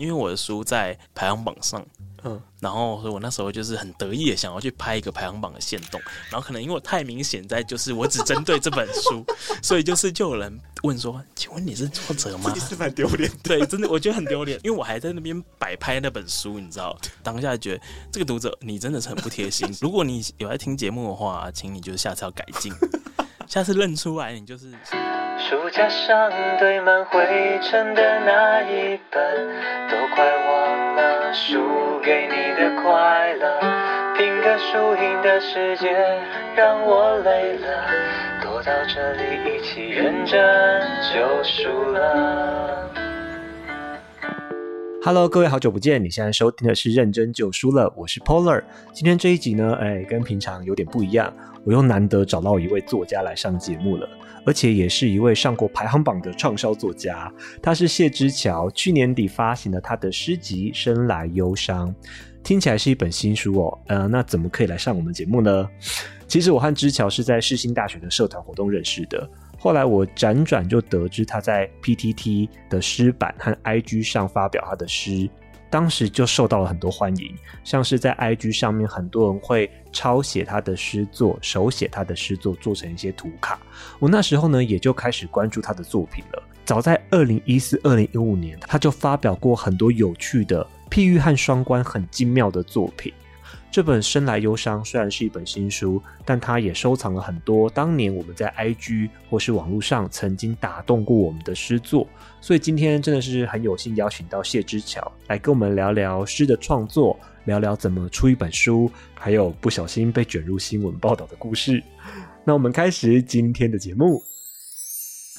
因为我的书在排行榜上。嗯，然后所以我那时候就是很得意的想要去拍一个排行榜的线动，然后可能因为我太明显在就是我只针对这本书，所以就是就有人问说，请问你是作者吗？是蛮丢脸，对，真的我觉得很丢脸，因为我还在那边摆拍那本书，你知道，当下觉得这个读者你真的是很不贴心。如果你有在听节目的话，请你就是下次要改进，下次认出来你就是。书架上堆满灰尘的那一本，都快忘了书给你的快乐。拼个输赢的世界让我累了，躲到这里一起认真就输了。Hello，各位好久不见！你现在收听的是《认真就输了》，我是 Polar。今天这一集呢，哎，跟平常有点不一样，我又难得找到一位作家来上节目了。而且也是一位上过排行榜的畅销作家，他是谢之乔。去年底发行了他的诗集《生来忧伤》，听起来是一本新书哦。呃，那怎么可以来上我们节目呢？其实我和之乔是在世新大学的社团活动认识的，后来我辗转就得知他在 PTT 的诗版和 IG 上发表他的诗。当时就受到了很多欢迎，像是在 IG 上面，很多人会抄写他的诗作，手写他的诗作，做成一些图卡。我那时候呢，也就开始关注他的作品了。早在二零一四、二零一五年，他就发表过很多有趣的譬喻和双关很精妙的作品。这本《生来忧伤》虽然是一本新书，但它也收藏了很多当年我们在 IG 或是网络上曾经打动过我们的诗作。所以今天真的是很有幸邀请到谢之桥来跟我们聊聊诗的创作，聊聊怎么出一本书，还有不小心被卷入新闻报道的故事。那我们开始今天的节目。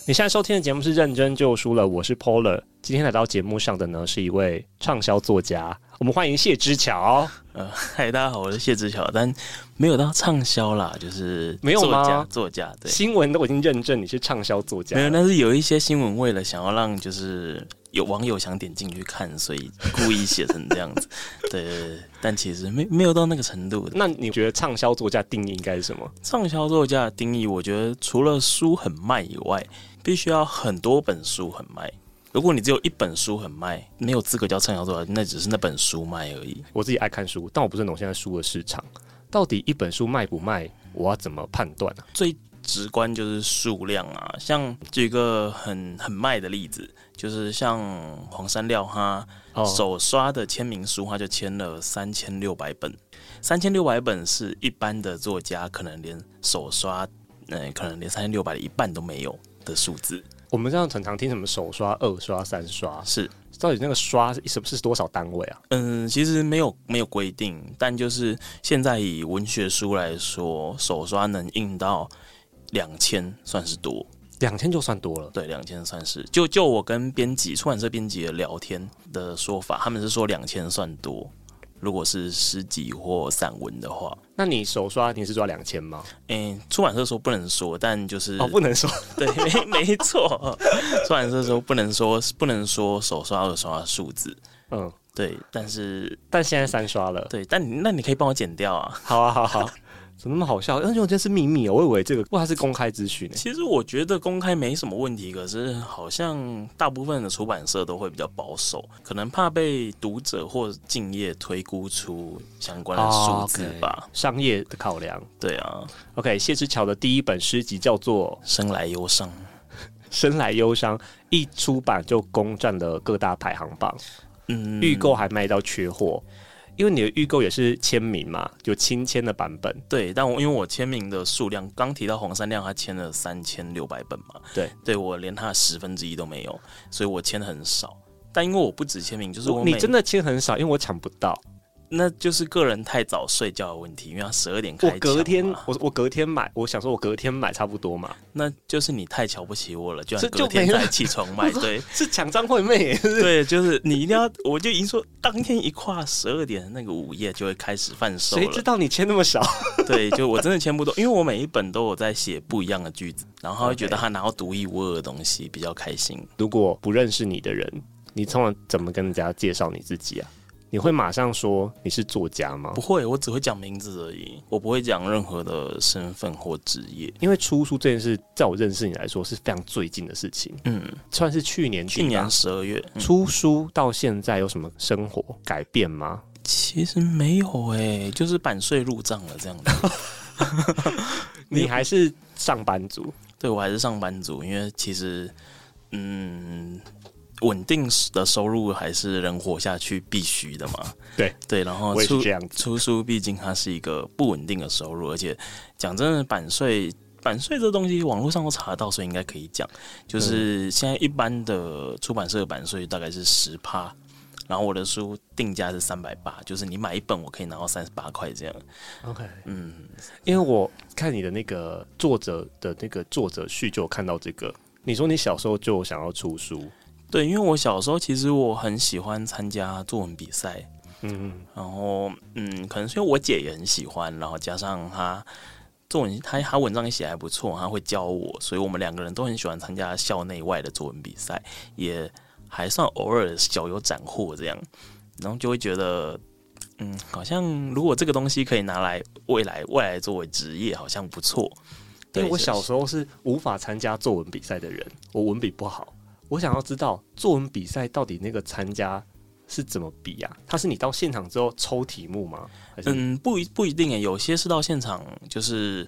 你现在收听的节目是《认真就输了》，我是 Polar。今天来到节目上的呢，是一位畅销作家。我们欢迎谢之乔。呃，嗨，大家好，我是谢之乔，但没有到畅销啦，就是作家，没有吗？作家，对，新闻都已经认证你是畅销作家。没有，但是有一些新闻为了想要让就是有网友想点进去看，所以故意写成这样子。对，但其实没没有到那个程度。那你觉得畅销作家定义应该是什么？畅销作家的定义，我觉得除了书很卖以外，必须要很多本书很卖。如果你只有一本书很卖，没有资格叫畅销作家，那只是那本书卖而已。我自己爱看书，但我不是懂现在书的市场，到底一本书卖不卖，我要怎么判断呢？最直观就是数量啊，像举一个很很卖的例子，就是像黄山料哈手刷的签名书，他就签了三千六百本，三千六百本是一般的作家可能连手刷，嗯、呃，可能连三千六百的一半都没有的数字。我们这样常常听什么首刷、二刷、三刷，是到底那个刷是什么是多少单位啊？嗯，其实没有没有规定，但就是现在以文学书来说，首刷能印到两千算是多，两千就算多了。对，两千算是。就就我跟编辑、出版社编辑的聊天的说法，他们是说两千算多。如果是诗集或散文的话，那你手刷你是抓两千吗？嗯、欸，出版社说不能说，但就是哦，不能说，对，没没错，出版社说不能说，不能说手刷、二刷数字，嗯，对，但是但现在三刷了，对，但你那你可以帮我剪掉啊，好啊，好好。怎么那么好笑？因为我觉得是秘密哦，我以为这个不，它是公开资讯。其实我觉得公开没什么问题，可是好像大部分的出版社都会比较保守，可能怕被读者或敬业推估出相关的数字吧，商业的考量。对啊，OK，谢之乔的第一本诗集叫做《生来忧伤》，生来忧伤一出版就攻占了各大排行榜，嗯，预购还卖到缺货。因为你的预购也是签名嘛，就亲签的版本。对，但我因为我签名的数量，刚提到黄山亮他签了三千六百本嘛，对，对我连他的十分之一都没有，所以我签的很少。但因为我不止签名，就是我你真的签很少，因为我抢不到。那就是个人太早睡觉的问题，因为他十二点开。我隔天，我我隔天买，我想说我隔天买差不多嘛。那就是你太瞧不起我了，就隔天才起床买。对，是抢张惠妹。对，就是你一定要，我就已经说，当天一跨十二点那个午夜就会开始贩售。谁知道你签那么少？对，就我真的签不多，因为我每一本都有在写不一样的句子，然后会觉得他拿到独一无二的东西比较开心。如果不认识你的人，你通常怎么跟人家介绍你自己啊？你会马上说你是作家吗？不会，我只会讲名字而已，我不会讲任何的身份或职业。因为出书这件事，在我认识你来说是非常最近的事情。嗯，算是去年去年十二月、嗯、出书到现在有什么生活改变吗？其实没有哎、欸，就是版税入账了这样子。你还是上班族？对，我还是上班族，因为其实，嗯，稳定的收入还是人活下去必须的嘛。对对，然后出出书，毕竟它是一个不稳定的收入，而且讲真的，版税版税这东西网络上都查得到，所以应该可以讲。就是现在一般的出版社的版税大概是十趴。然后我的书定价是三百八，就是你买一本，我可以拿到三十八块这样。OK，嗯，因为我看你的那个作者的那个作者序，就有看到这个。你说你小时候就想要出书？对，因为我小时候其实我很喜欢参加作文比赛，嗯，然后嗯，可能是因为我姐也很喜欢，然后加上她作文，她她文章也写还不错，她会教我，所以我们两个人都很喜欢参加校内外的作文比赛，也。还算偶尔小有斩获这样，然后就会觉得，嗯，好像如果这个东西可以拿来未来未来作为职业，好像不错。因为我小时候是无法参加作文比赛的人，我文笔不好。我想要知道作文比赛到底那个参加是怎么比呀？他是你到现场之后抽题目吗？嗯，不一不一定诶，有些是到现场就是。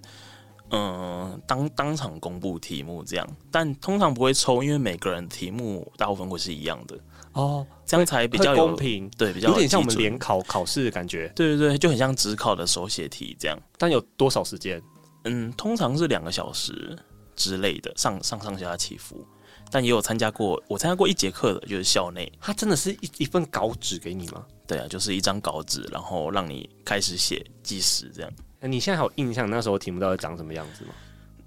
嗯，当当场公布题目这样，但通常不会抽，因为每个人题目大部分会是一样的哦，这样才比较公平。对，比较有点像我们联考考试的感觉。对对对，就很像指考的手写题这样。但有多少时间？嗯，通常是两个小时之类的，上上上下起伏。但也有参加过，我参加过一节课的，就是校内。他真的是一一份稿纸给你吗？对啊，就是一张稿纸，然后让你开始写计时这样。你现在还有印象那时候题目到底长什么样子吗？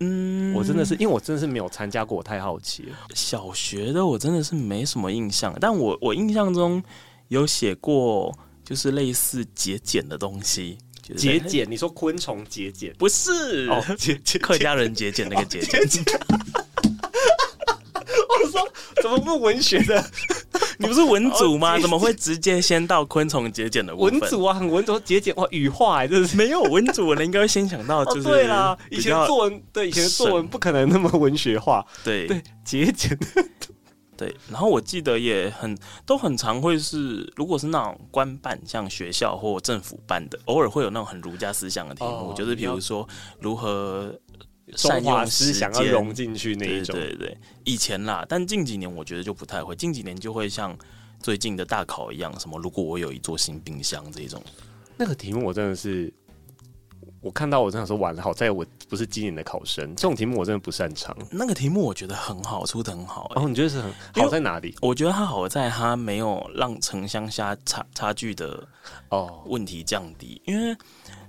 嗯，我真的是因为我真的是没有参加过，我太好奇了。小学的我真的是没什么印象，但我我印象中有写过，就是类似节俭的东西。节俭？你说昆虫节俭？不是哦，节俭客家人节俭那个节俭。我说怎么不文学的？你不是文组吗？怎么会直接先到昆虫节俭的部分？文组啊，很文组节俭哇，羽化哎，这是没有文组的人应该会先想到就是、哦、对啦，以前作文对以前作文不可能那么文学化，对对节俭对。然后我记得也很都很常会是，如果是那种官办，像学校或政府办的，偶尔会有那种很儒家思想的题目，哦、就是比如说如何。善用思想要融进去那一种，对对对，以前啦，但近几年我觉得就不太会。近几年就会像最近的大考一样，什么如果我有一座新冰箱这种。那个题目我真的是，我看到我真的说完了，好在我不是今年的考生，这种题目我真的不擅长。那个题目我觉得很好，出的很好、欸。哦，你觉得是很好在哪里？我觉得它好在它没有让城乡下差差距的哦问题降低，因为。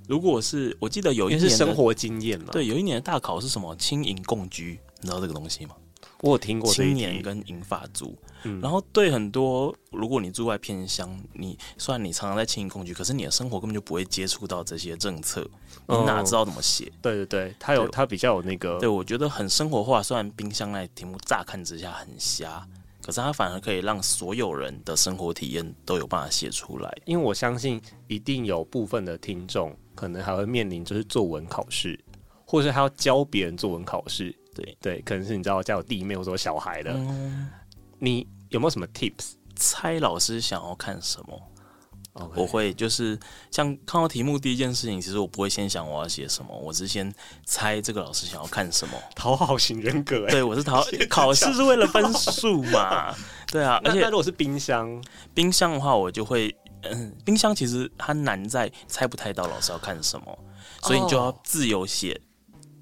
如果是我记得有一年是生活经验嘛，对，有一年的大考是什么？青银共居，你知道这个东西吗？我有听过青年跟银发族，嗯，然后对很多，如果你住在偏乡，你虽然你常常在青银共居，可是你的生活根本就不会接触到这些政策，你哪知道怎么写？嗯？对对对，他有他比较有那个，对我觉得很生活化。虽然冰箱那题目乍看之下很瞎，可是它反而可以让所有人的生活体验都有办法写出来。因为我相信一定有部分的听众。可能还会面临就是作文考试，或者是还要教别人作文考试。对对，可能是你知道家有弟妹或者小孩的，嗯、你有没有什么 tips？猜老师想要看什么.我会就是像看到题目第一件事情，其实我不会先想我要写什么，我是先猜这个老师想要看什么。讨好型人格、欸，对我是讨 考试是为了分数嘛？对啊，而且如果是冰箱，冰箱的话，我就会。嗯，冰箱其实它难在猜不太到老师要看什么，所以你就要自由写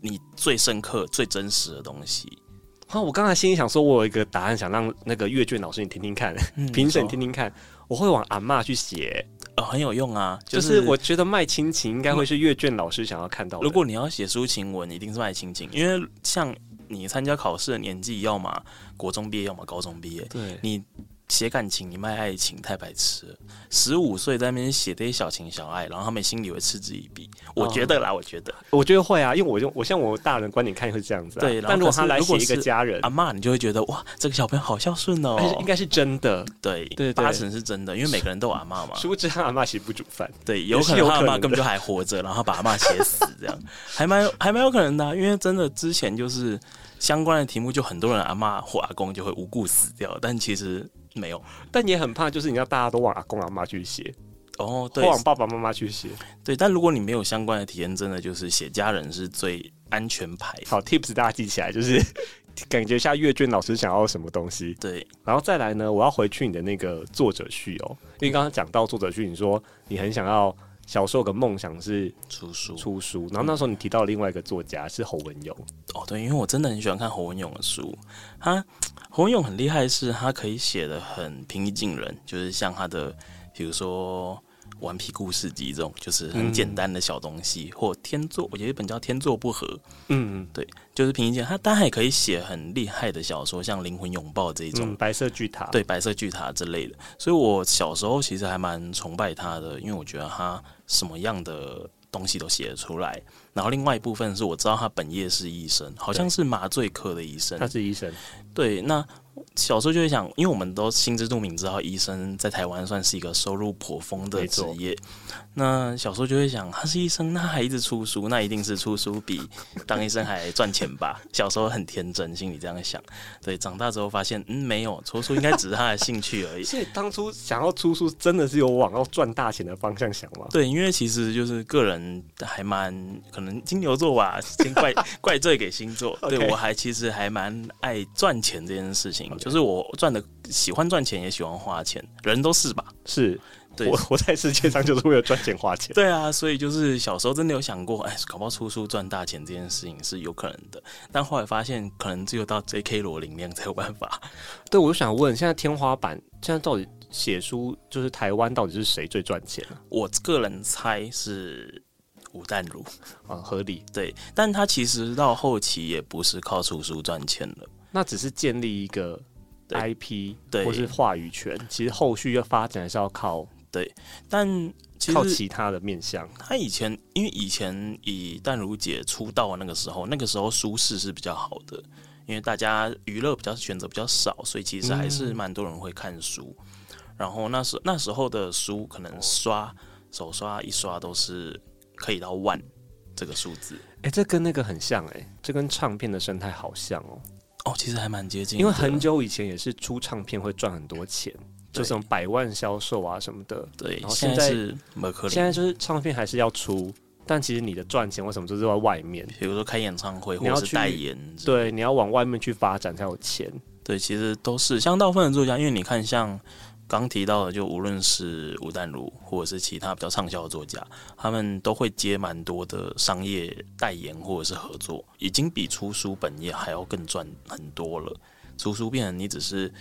你最深刻、最真实的东西。好，我刚才心里想说，我有一个答案，想让那个阅卷老师你听听看，评审听听看。我会往阿嬷去写，呃，很有用啊。就是我觉得卖亲情应该会是阅卷老师想要看到的。如果你要写抒情文，一定是卖亲情，因为像你参加考试的年纪，要么国中毕业，要么高中毕业。对，你。写感情，你卖爱情，太白痴了。十五岁在那边写这些小情小爱，然后他们心里会嗤之以鼻。我觉得啦，我觉得，我觉得会啊，因为我就我像我大人观点看会这样子、啊。对，但如果他来写一个家人阿嬷，你就会觉得哇，这个小朋友好孝顺哦，应该是真的。对对，八成是真的，因为每个人都有阿嬷嘛。殊不知他阿嬷其实不煮饭。对，有可能他阿妈根本就还活着，然后把阿嬷写死，这样 还蛮还蛮有可能的、啊，因为真的之前就是相关的题目，就很多人阿嬷或阿公就会无故死掉，但其实。没有，但也很怕，就是你要大家都往阿公阿妈去写哦，对，或往爸爸妈妈去写，对。但如果你没有相关的体验，真的就是写家人是最安全牌。好，tips 大家记起来，就是 感觉一下阅卷老师想要什么东西。对，然后再来呢，我要回去你的那个作者序哦，因为刚刚讲到作者序，你说你很想要小时候有个梦想是出书，出书。然后那时候你提到另外一个作家是侯文勇，哦，对，因为我真的很喜欢看侯文勇的书，他。侯勇很厉害是，他可以写的很平易近人，就是像他的，比如说《顽皮故事集》这种，就是很简单的小东西，嗯、或天作，我觉得一本叫《天作不合》，嗯嗯，对，就是平易近人。他当然也可以写很厉害的小说，像《灵魂拥抱》这一种，嗯，白色巨塔，对，白色巨塔之类的。所以我小时候其实还蛮崇拜他的，因为我觉得他什么样的东西都写得出来。然后另外一部分是我知道他本业是医生，好像是麻醉科的医生。他是医生，对，那。小时候就会想，因为我们都心知肚明，知道医生在台湾算是一个收入颇丰的职业。那小时候就会想，他是医生，那还一直出书，那一定是出书比当医生还赚钱吧？小时候很天真，心里这样想。对，长大之后发现，嗯，没有，出书应该只是他的兴趣而已。所以当初想要出书，真的是有往要赚大钱的方向想吗？对，因为其实就是个人还蛮可能金牛座吧，先怪 怪罪给星座。对我还其实还蛮爱赚钱这件事情。就是我赚的喜欢赚钱，也喜欢花钱，人都是吧？是，对，我活在世界上就是为了赚钱花钱。对啊，所以就是小时候真的有想过，哎，搞不好出书赚大钱这件事情是有可能的，但后来发现可能只有到 J.K. 罗琳那样才有办法。对，我就想问，现在天花板现在到底写书，就是台湾到底是谁最赚钱？我个人猜是吴淡如啊，合理。对，但他其实到后期也不是靠出书赚钱了，那只是建立一个。IP 对，或是话语权，其实后续要发展还是要靠对，但其实靠其他的面向。他以前因为以前以淡如姐出道的那个时候，那个时候舒适是比较好的，因为大家娱乐比较选择比较少，所以其实还是蛮多人会看书。嗯、然后那时那时候的书可能刷手刷一刷都是可以到万这个数字。哎、欸，这跟那个很像哎、欸，这跟唱片的生态好像哦。哦，其实还蛮接近，因为很久以前也是出唱片会赚很多钱，就这种百万销售啊什么的。对，然后现在是现在就是唱片还是要出，但其实你的赚钱为什么就是在外面？比如说开演唱会或者是代言，对，你要往外面去发展才有钱。对，其实都是像大部分的作家，因为你看像。刚提到的，就无论是吴淡如，或者是其他比较畅销的作家，他们都会接蛮多的商业代言或者是合作，已经比出书本业还要更赚很多了。出书变成你只是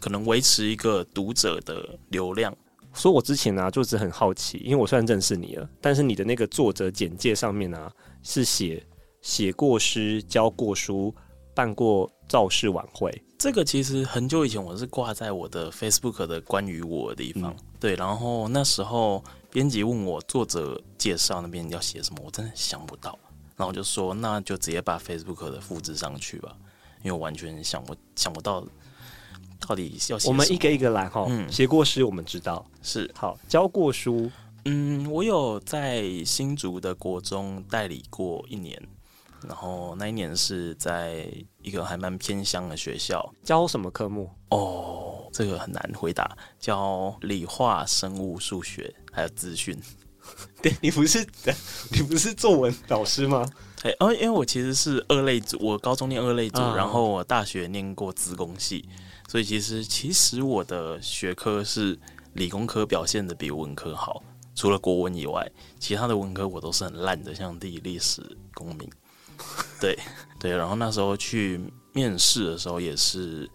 可能维持一个读者的流量。所以我之前呢、啊，就是很好奇，因为我虽然认识你了，但是你的那个作者简介上面呢、啊，是写写过诗、教过书、办过造势晚会。这个其实很久以前我是挂在我的 Facebook 的关于我的地方，嗯、对，然后那时候编辑问我作者介绍那边要写什么，我真的想不到，然后我就说那就直接把 Facebook 的复制上去吧，因为我完全想不想不到到底要写什么。我们一个一个来哈，嗯，写过诗我们知道是好，教过书，嗯，我有在新竹的国中代理过一年。然后那一年是在一个还蛮偏乡的学校，教什么科目？哦，这个很难回答。教理化、生物、数学，还有资讯。对，你不是 你不是作文老师吗？哎，哦，因为我其实是二类组，我高中念二类组，嗯、然后我大学念过资工系，所以其实其实我的学科是理工科表现的比文科好，除了国文以外，其他的文科我都是很烂的，像地理、历史、公民。对对，然后那时候去面试的时候也是，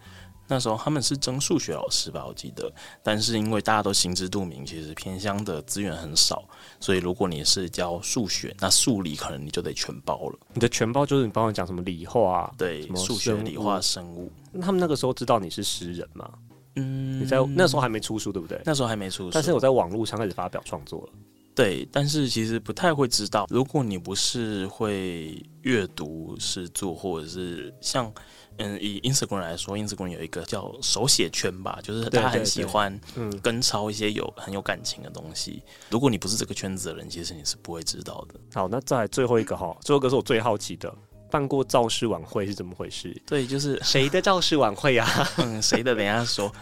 那时候他们是争数学老师吧，我记得。但是因为大家都心知肚明，其实偏乡的资源很少，所以如果你是教数学，那数理可能你就得全包了。你的全包就是你帮我讲什么理化啊，对，数学、理化、生物。那他们那个时候知道你是诗人吗？嗯，你在那时候还没出书，对不对？那时候还没出书，但是我在网络上开始发表创作了。对，但是其实不太会知道，如果你不是会阅读诗作，或者是像嗯，以 Instagram 来说，Instagram 有一个叫手写圈吧，就是他很喜欢嗯跟抄一些有很有感情的东西。如果你不是这个圈子的人，其实你是不会知道的。好，那再来最后一个哈，最后一个是我最好奇的。办过造势晚会是怎么回事？对，就是谁的造势晚会呀？嗯，谁的？等一下说。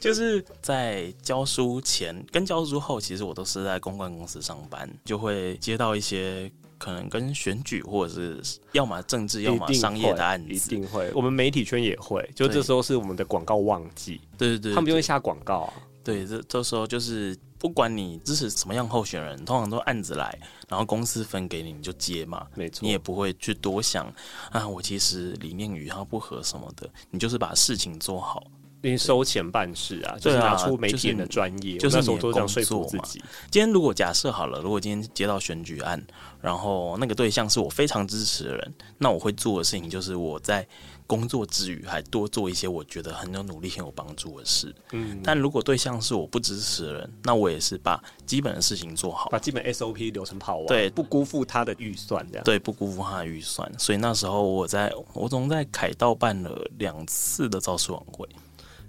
就是在教书前跟教书后，其实我都是在公关公司上班，就会接到一些可能跟选举或者是要么政治，要么商业的案子。一定会，我们媒体圈也会，就这时候是我们的广告旺季。对对对，他们就会下广告啊。对，这这时候就是。不管你支持什么样候选人，通常都案子来，然后公司分给你，你就接嘛。没错，你也不会去多想啊，我其实理念与他不合什么的，你就是把事情做好。因为收钱办事啊，就是拿出媒体人的专业，就是你都这样说服自己。今天如果假设好了，如果今天接到选举案，然后那个对象是我非常支持的人，那我会做的事情就是我在。工作之余，还多做一些我觉得很有努力、很有帮助的事。嗯，但如果对象是我不支持的人，那我也是把基本的事情做好，把基本 SOP 流程跑完，对，不辜负他的预算，这样对，不辜负他的预算。所以那时候我在我总在凯道办了两次的造势晚会，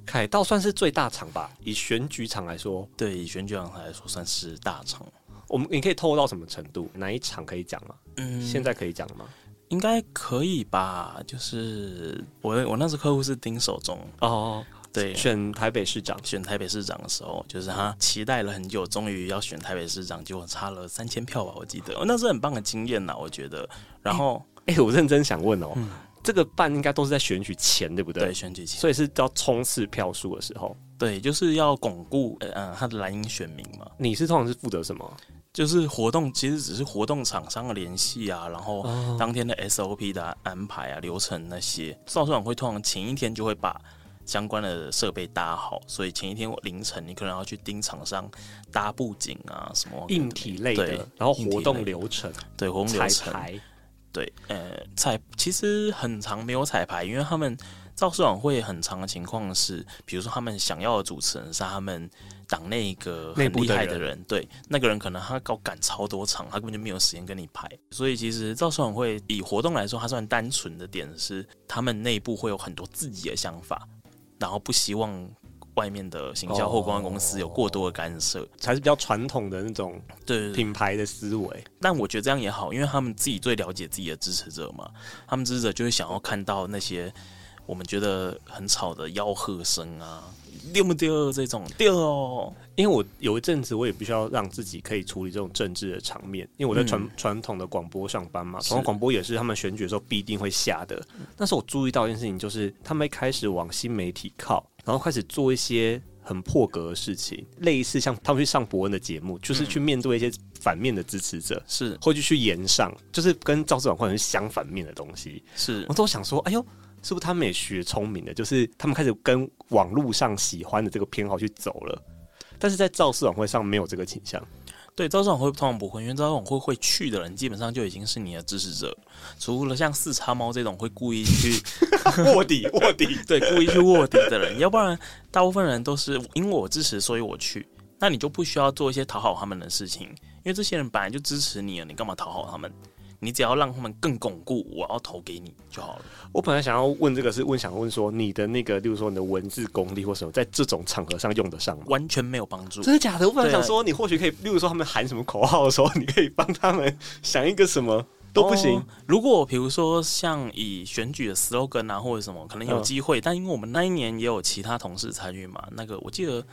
凯道算是最大场吧？以选举场来说，对，以选举场来说算是大场。我们你可以透露到什么程度？哪一场可以讲吗？嗯，现在可以讲吗？应该可以吧，就是我我那时候客户是丁守中哦，对，选台北市长，选台北市长的时候，就是他期待了很久，终于要选台北市长，结果差了三千票吧，我记得，那是很棒的经验呐，我觉得。然后，哎、欸欸，我认真想问哦，嗯、这个办应该都是在选举前，对不对？对，选举前，所以是要冲刺票数的时候，对，就是要巩固呃他的蓝营选民嘛。你是通常是负责什么？就是活动其实只是活动厂商的联系啊，然后当天的 SOP 的安排啊、流程那些，造势晚会通常前一天就会把相关的设备搭好，所以前一天凌晨你可能要去盯厂商搭布景啊什么硬体类的，对然后活动流程对活动流程，对呃彩其实很长没有彩排，因为他们。造势晚会很长的情况是，比如说他们想要的主持人是他们党内一个很厉害的人，的人对，那个人可能他搞赶超多场，他根本就没有时间跟你排。所以其实造势晚会以活动来说，它算单纯的点是，他们内部会有很多自己的想法，然后不希望外面的行销或公关公司有过多的干涉，才是比较传统的那种对品牌的思维。但我觉得这样也好，因为他们自己最了解自己的支持者嘛，他们支持者就会想要看到那些。我们觉得很吵的吆喝声啊，丢不丢这种丢哦？因为我有一阵子我也必须要让自己可以处理这种政治的场面，因为我在传传、嗯、统的广播上班嘛，传统广播也是他们选举的时候必定会下的。但是我注意到一件事情，就是他们一开始往新媒体靠，然后开始做一些很破格的事情，类似像他们去上博恩的节目，就是去面对一些反面的支持者，是或者去炎上，就是跟造势晚会是相反面的东西。是我都想说，哎呦。是不是他们也学聪明了？就是他们开始跟网络上喜欢的这个偏好去走了，但是在造势晚会上没有这个倾向。对，造势晚会通常不会，因为造势晚会会去的人基本上就已经是你的支持者，除了像四叉猫这种会故意去 卧底 卧底，对，故意去卧底的人，要不然大部分人都是因为我支持，所以我去。那你就不需要做一些讨好他们的事情，因为这些人本来就支持你了，你干嘛讨好他们？你只要让他们更巩固，我要投给你就好了。我本来想要问这个，是问想问说你的那个，例如说你的文字功力或什么，在这种场合上用得上吗？完全没有帮助。真的假的？我本来想说，你或许可以，例如说他们喊什么口号的时候，你可以帮他们想一个什么都不行。哦、如果比如说像以选举的 slogan 啊，或者什么，可能有机会。嗯、但因为我们那一年也有其他同事参与嘛，那个我记得。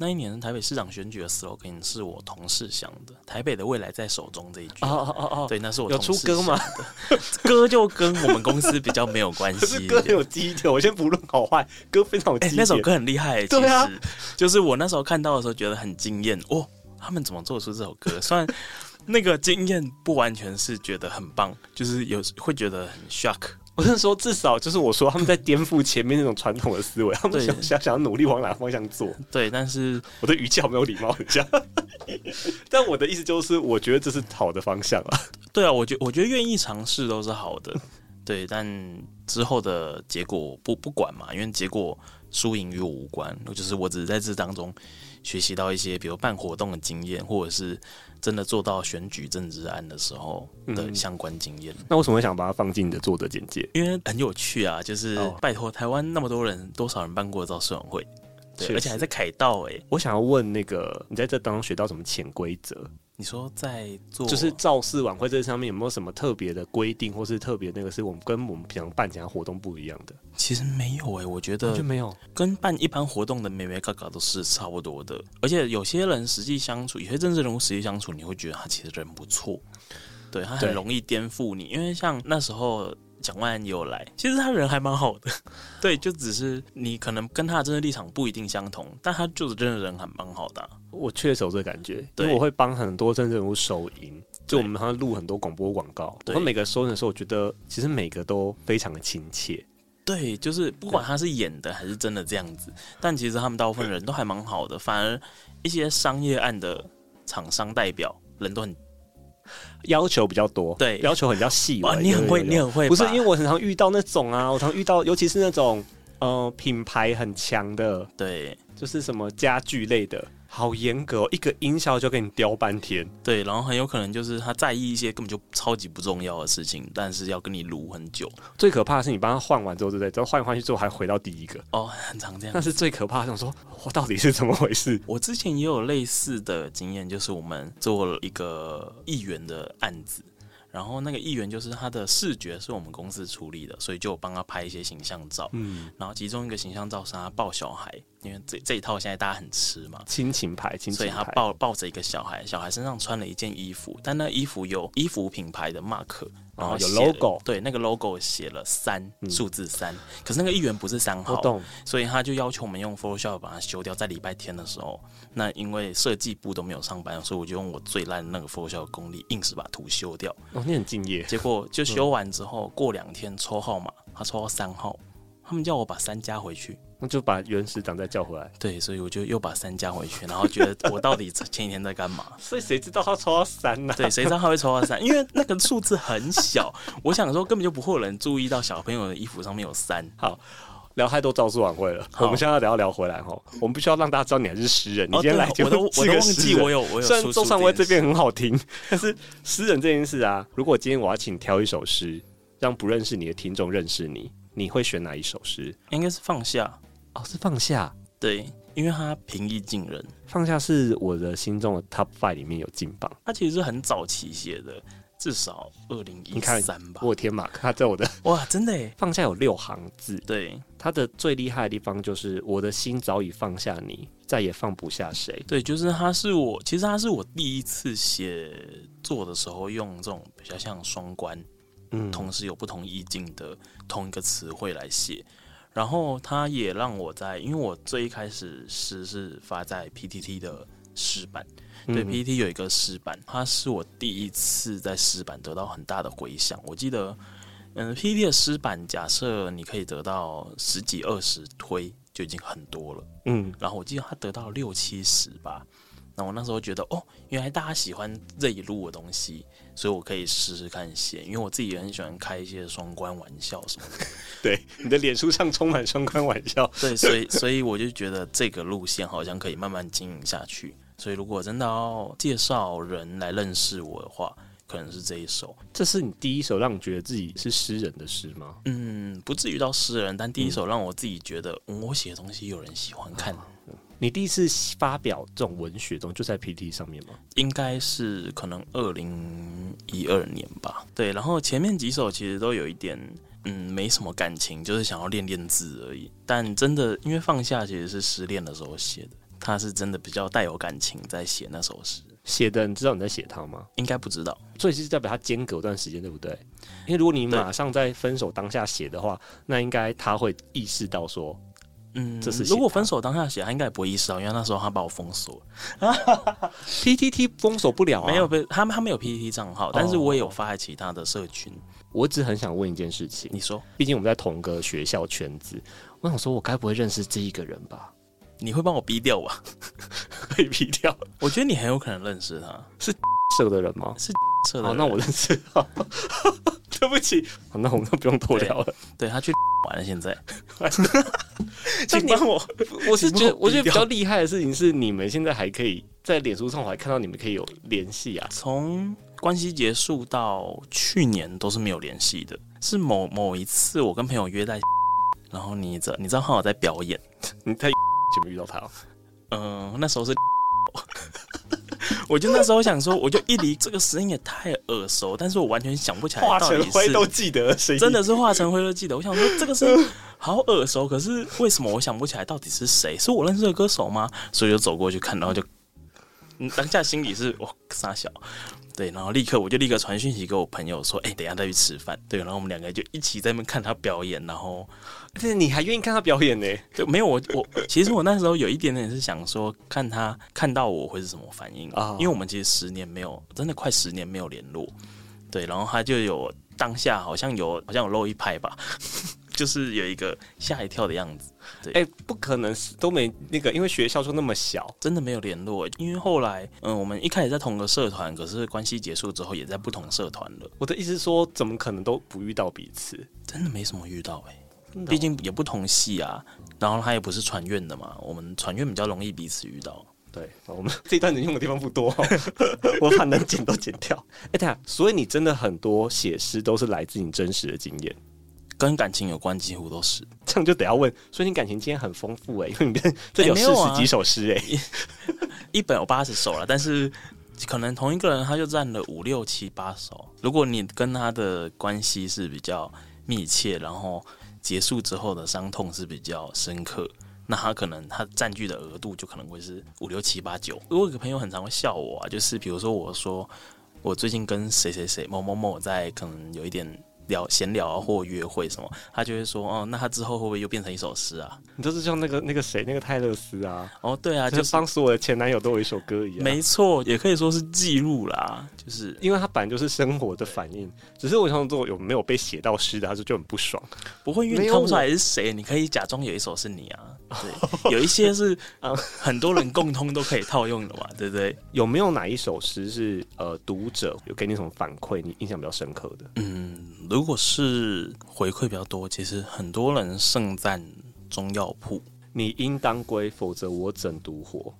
那一年台北市长选举的 slogan 是我同事想的，“台北的未来在手中”这一句。哦哦哦，对，那是我。有出歌吗？歌就跟我们公司比较没有关系。是歌很有记忆点，我先不论好坏，歌非常有记忆点。那首歌很厉害，其实对啊，就是我那时候看到的时候觉得很惊艳哦，他们怎么做出这首歌？虽然那个惊艳不完全是觉得很棒，就是有会觉得很 shock。我是说，至少就是我说他们在颠覆前面那种传统的思维，他们想想想要努力往哪个方向做。对，但是我的语气好没有礼貌，很像。但我的意思就是，我觉得这是好的方向啊。对啊，我觉我觉得愿意尝试都是好的。对，但之后的结果不不管嘛，因为结果输赢与我无关，就是我只是在这当中学习到一些，比如办活动的经验，或者是真的做到选举政治案的时候的相关经验。嗯。那为什么会想把它放进你的作者简介？因为很有趣啊，就是拜托台湾那么多人，多少人办过造势晚会？对，而且还在凯道哎、欸。我想要问那个，你在这当中学到什么潜规则？你说在做，就是造势晚会这上面有没有什么特别的规定，或是特别那个是我们跟我们平常办其他活动不一样的？其实没有诶、欸，我觉得就没有，跟办一般活动的美眉嘎嘎都是差不多的。而且有些人实际相处，有些政治人物实际相处，你会觉得他其实人不错，对他很容易颠覆你，因为像那时候。蒋万安也有来，其实他人还蛮好的，对，就只是你可能跟他的政治立场不一定相同，但他就是真的人还蛮好的、啊。我确实有这感觉，因为我会帮很多政治人物收银，就我们好像录很多广播广告，对，我每个收银的时候，我觉得其实每个都非常的亲切。对，就是不管他是演的还是真的这样子，但其实他们大部分人都还蛮好的，反而一些商业案的厂商代表人都很。要求比较多，对，要求很比较细。哇，你很会，你很会，不是因为我很常遇到那种啊，我常遇到，尤其是那种呃品牌很强的，对，就是什么家具类的。好严格哦，一个音效就给你雕半天。对，然后很有可能就是他在意一些根本就超级不重要的事情，但是要跟你撸很久。最可怕的是你帮他换完之后，对不对？然后换来换去之后还回到第一个。哦，很常这样。那是最可怕的。想说，我到底是怎么回事？我之前也有类似的经验，就是我们做了一个议员的案子。然后那个议员就是他的视觉是我们公司处理的，所以就帮他拍一些形象照。嗯，然后其中一个形象照是他抱小孩，因为这这一套现在大家很吃嘛，亲情牌，亲情牌，所以他抱抱着一个小孩，小孩身上穿了一件衣服，但那衣服有衣服品牌的 mark。然后有 logo，对，那个 logo 写了三数、嗯、字三，可是那个议员不是三号，所以他就要求我们用 Photoshop 把它修掉。在礼拜天的时候，那因为设计部都没有上班，所以我就用我最烂的那个 Photoshop 功力，硬是把图修掉。哦，你很敬业。结果就修完之后，嗯、过两天抽号码，他抽到三号，他们叫我把三加回去。那就把原始档再叫回来。对，所以我就又把三加回去，然后觉得我到底前几天在干嘛？所以谁知道他抽到三呢？对，谁知道他会抽到三？因为那个数字很小，我想说根本就不会有人注意到小朋友的衣服上面有三。好，聊太多招数晚会了，我们现在要聊聊回来哈。我们必须要让大家知道你还是诗人。你今天来就、哦、我都我都忘记我有我有。虽然周尚威这边很好听，但是诗人这件事啊，如果今天我要请挑一首诗，让不认识你的听众认识你，你会选哪一首诗？应该是放下。哦，是放下，对，因为它平易近人。放下是我的心中的 Top Five 里面有进榜。它其实是很早期写的，至少二零一三吧。我天马，他在我的 哇，真的耶，放下有六行字。对，他的最厉害的地方就是我的心早已放下你，再也放不下谁。对，就是他是我，其实他是我第一次写作的时候用这种比较像双关，嗯，同时有不同意境的同一个词汇来写。然后他也让我在，因为我最一开始诗是发在 PTT 的诗版，对、嗯、PTT 有一个诗版，它是我第一次在诗版得到很大的回响。我记得，嗯，PPT 的诗版，假设你可以得到十几二十推就已经很多了，嗯，然后我记得他得到六七十吧。那我那时候觉得，哦，原来大家喜欢这一路的东西，所以我可以试试看写，因为我自己也很喜欢开一些双关玩笑什么的。对，你的脸书上充满双关玩笑。对，所以所以我就觉得这个路线好像可以慢慢经营下去。所以如果真的要介绍人来认识我的话，可能是这一首。这是你第一首让你觉得自己是诗人的诗吗？嗯，不至于到诗人，但第一首让我自己觉得、嗯、我写的东西有人喜欢看。嗯你第一次发表这种文学中，就在 PT 上面吗？应该是可能二零一二年吧。对，然后前面几首其实都有一点，嗯，没什么感情，就是想要练练字而已。但真的，因为放下其实是失恋的时候写的，他是真的比较带有感情在写那首诗。写的，你知道你在写他吗？应该不知道，所以是代表他间隔段时间，对不对？因为如果你马上在分手当下写的话，那应该他会意识到说。嗯，这是如果分手当下写，他应该也不会意识到，因为那时候他把我封锁了。PTT 封锁不了啊，没有被他他没有 PTT 账号，但是我也有发在其他的社群。我只很想问一件事情，你说，毕竟我们在同个学校圈子，我想说，我该不会认识这一个人吧？你会帮我逼掉吧？可以逼掉？我觉得你很有可能认识他，是 社的人吗？是社的人。好，那我认识。对不起，好，那我们都不用多聊了。对，对他去玩了，现在。请帮我，我是觉得，我觉得比较厉害的事情是，你们现在还可以在脸书上，我还看到你们可以有联系啊。从关系结束到去年都是没有联系的，是某某一次我跟朋友约在，然后你知你知道他有在表演，你在怎么遇到他？嗯、呃，那时候是。我就那时候想说，我就一离这个声音也太耳熟，但是我完全想不起来到底是。化成灰都记得声音，真的是化成灰都记得。我想说这个声音好耳熟，可是为什么我想不起来到底是谁？是我认识的歌手吗？所以就走过去看，然后就，嗯，当下心里是哇傻笑。对，然后立刻我就立刻传讯息给我朋友说：“哎、欸，等一下再去吃饭。”对，然后我们两个就一起在那边看他表演，然后，而且你还愿意看他表演呢？就没有我我其实我那时候有一点点是想说，看他看到我会是什么反应啊？因为我们其实十年没有，真的快十年没有联络。对，然后他就有当下好像有好像有露一拍吧。就是有一个吓一跳的样子，对，哎、欸，不可能是都没那个，因为学校就那么小，真的没有联络。因为后来，嗯，我们一开始在同个社团，可是关系结束之后，也在不同社团了。我的意思是说，怎么可能都不遇到彼此？真的没什么遇到哎、欸，毕竟也不同系啊，然后他也不是传院的嘛，我们传院比较容易彼此遇到。对，我们这一段能用的地方不多，我怕能剪都剪掉。哎、欸，对啊，所以你真的很多写诗都是来自你真实的经验。跟感情有关，几乎都是 这样，就得要问。所以你感情经验很丰富哎、欸，因为你这 有四十几首诗哎、欸欸，一本有八十首了，但是可能同一个人他就占了五六七八首。如果你跟他的关系是比较密切，然后结束之后的伤痛是比较深刻，那他可能他占据的额度就可能会是五六七八九。我有个朋友很常会笑我啊，就是比如说我说我最近跟谁谁谁某某某在可能有一点。聊闲聊啊，或约会什么，他就会说哦，那他之后会不会又变成一首诗啊？你就是像那个那个谁，那个泰勒斯啊？哦，对啊，就是帮所有的前男友都有一首歌一样。没错，也可以说是记录啦，就是因为他本来就是生活的反应。只是我想说，有没有被写到诗的，他就就很不爽。不会，因为你看不出来是谁，你可以假装有一首是你啊。对，有一些是 啊，很多人共通都可以套用的嘛，对不对？有没有哪一首诗是呃，读者有给你什么反馈，你印象比较深刻的？嗯。如果是回馈比较多，其实很多人盛赞中药铺，你应当归，否则我怎独活？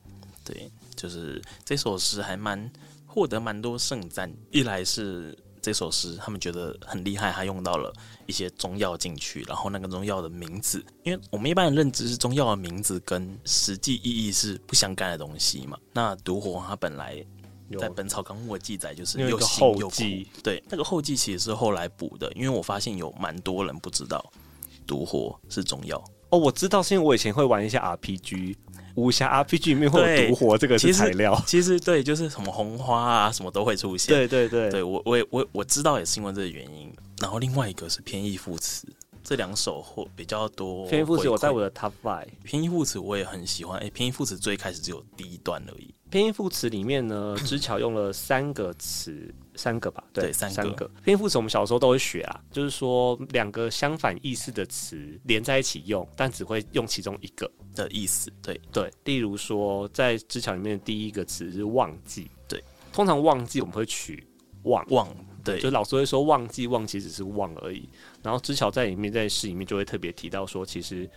对，就是这首诗还蛮获得蛮多盛赞。一来是这首诗他们觉得很厉害，他用到了一些中药进去，然后那个中药的名字，因为我们一般的认知是中药的名字跟实际意义是不相干的东西嘛。那独活它本来。在《本草纲目》的记载就是又辛又苦，对，那个后记其实是后来补的，因为我发现有蛮多人不知道独活是中药哦。我知道，是因为我以前会玩一些 RPG 武侠 RPG 里面会有独活这个是材料，其实，对，就是什么红花啊什么都会出现。对对对，对我我也我我知道也是因为这个原因。然后另外一个是偏义副词，这两首或比较多。偏义副词我在我的 Top Five，偏义副词我也很喜欢。哎、欸，偏义副词最开始只有第一段而已。偏义副词里面呢，之巧用了三个词，三个吧，对，对三个。偏义副词我们小时候都会学啊，就是说两个相反意思的词连在一起用，但只会用其中一个的意思。对对，例如说在之巧里面的第一个词是忘记，对，通常忘记我们会取忘忘，对，就老师会说忘记忘记只是忘而已。然后之巧在里面在诗里面就会特别提到说，其实。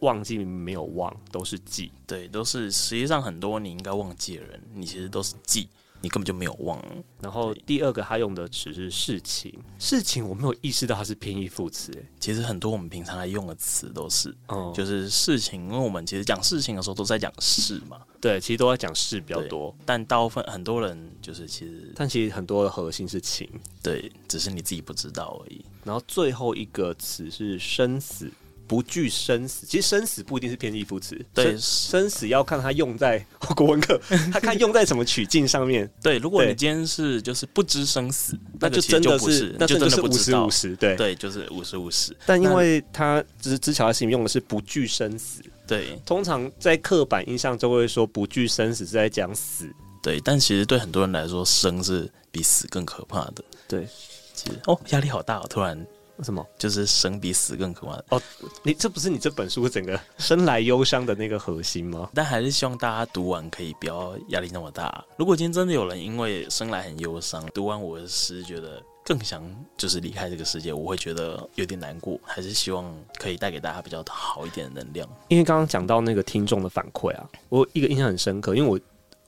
忘记没有忘，都是记，对，都是实际上很多你应该忘记的人，你其实都是记，你根本就没有忘。然后第二个他用的词是事情，事情我没有意识到它是偏义副词，哎，其实很多我们平常来用的词都是，哦，就是事情，因为我们其实讲事情的时候都在讲事嘛，对，其实都在讲事比较多，但大部分很多人就是其实，但其实很多的核心是情，对，只是你自己不知道而已。然后最后一个词是生死。不惧生死，其实生死不一定是偏义副词。对，生死要看它用在 国文课，它看用在什么曲境上面。对，如果你今天是就是不知生死，那就真的是，那就真的是五十五十。对对，就是五十五十。但因为他只是之樵在诗里用的是不惧生死，对，通常在刻板印象就会说不惧生死是在讲死，对，但其实对很多人来说，生是比死更可怕的。对，其实哦，压力好大哦，突然。什么？就是生比死更可怕哦！你这不是你这本书整个 生来忧伤的那个核心吗？但还是希望大家读完可以不要压力那么大。如果今天真的有人因为生来很忧伤，读完我的诗觉得更想就是离开这个世界，我会觉得有点难过。还是希望可以带给大家比较好一点的能量。因为刚刚讲到那个听众的反馈啊，我一个印象很深刻，因为我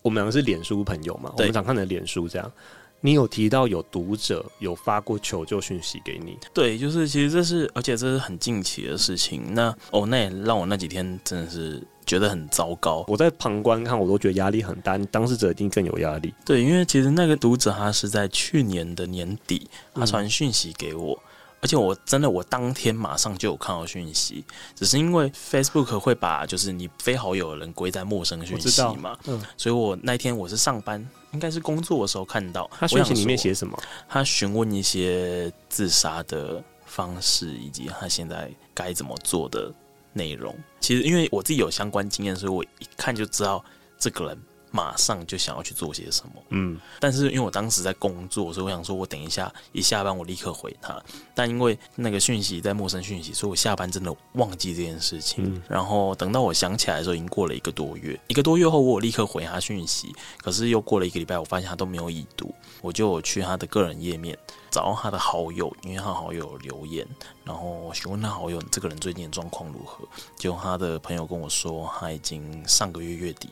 我们两个是脸书朋友嘛，我们常看的脸书这样。你有提到有读者有发过求救讯息给你？对，就是其实这是，而且这是很近期的事情。那哦，那也让我那几天真的是觉得很糟糕。我在旁观看，我都觉得压力很大。当事者一定更有压力。对，因为其实那个读者他是在去年的年底，他传讯息给我。嗯而且我真的，我当天马上就有看到讯息，只是因为 Facebook 会把就是你非好友的人归在陌生讯息嘛，嗯，所以我那天我是上班，应该是工作的时候看到。他讯息里面写什么？他询问一些自杀的方式以及他现在该怎么做的内容。其实因为我自己有相关经验，所以我一看就知道这个人。马上就想要去做些什么，嗯，但是因为我当时在工作，所以我想说，我等一下一下班，我立刻回他。但因为那个讯息在陌生讯息，所以我下班真的忘记这件事情。嗯，然后等到我想起来的时候，已经过了一个多月。一个多月后，我立刻回他讯息，可是又过了一个礼拜，我发现他都没有已读。我就去他的个人页面找到他的好友，因为他好友留言，然后询问他好友，这个人最近的状况如何？结果他的朋友跟我说，他已经上个月月底。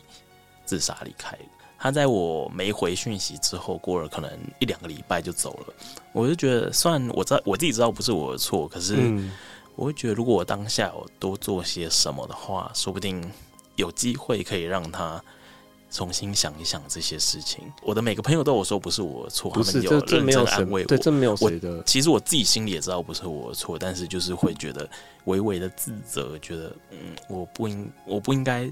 自杀离开，他在我没回讯息之后，过了可能一两个礼拜就走了。我就觉得，虽然我知道我自己知道不是我的错，可是我会觉得，如果我当下我多做些什么的话，说不定有机会可以让他重新想一想这些事情。我的每个朋友都有说不是我的错，他们有认真安慰我。对，这没有谁的。其实我自己心里也知道不是我的错，但是就是会觉得微微的自责，觉得嗯，我不应，我不应该。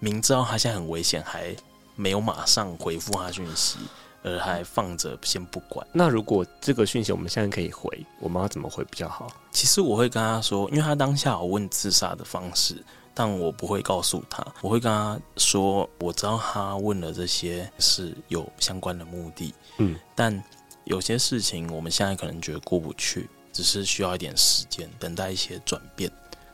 明知道他现在很危险，还没有马上回复他讯息，而还放着先不管。那如果这个讯息我们现在可以回，我们要怎么回比较好？其实我会跟他说，因为他当下有问自杀的方式，但我不会告诉他。我会跟他说，我知道他问了这些是有相关的目的，嗯，但有些事情我们现在可能觉得过不去，只是需要一点时间，等待一些转变。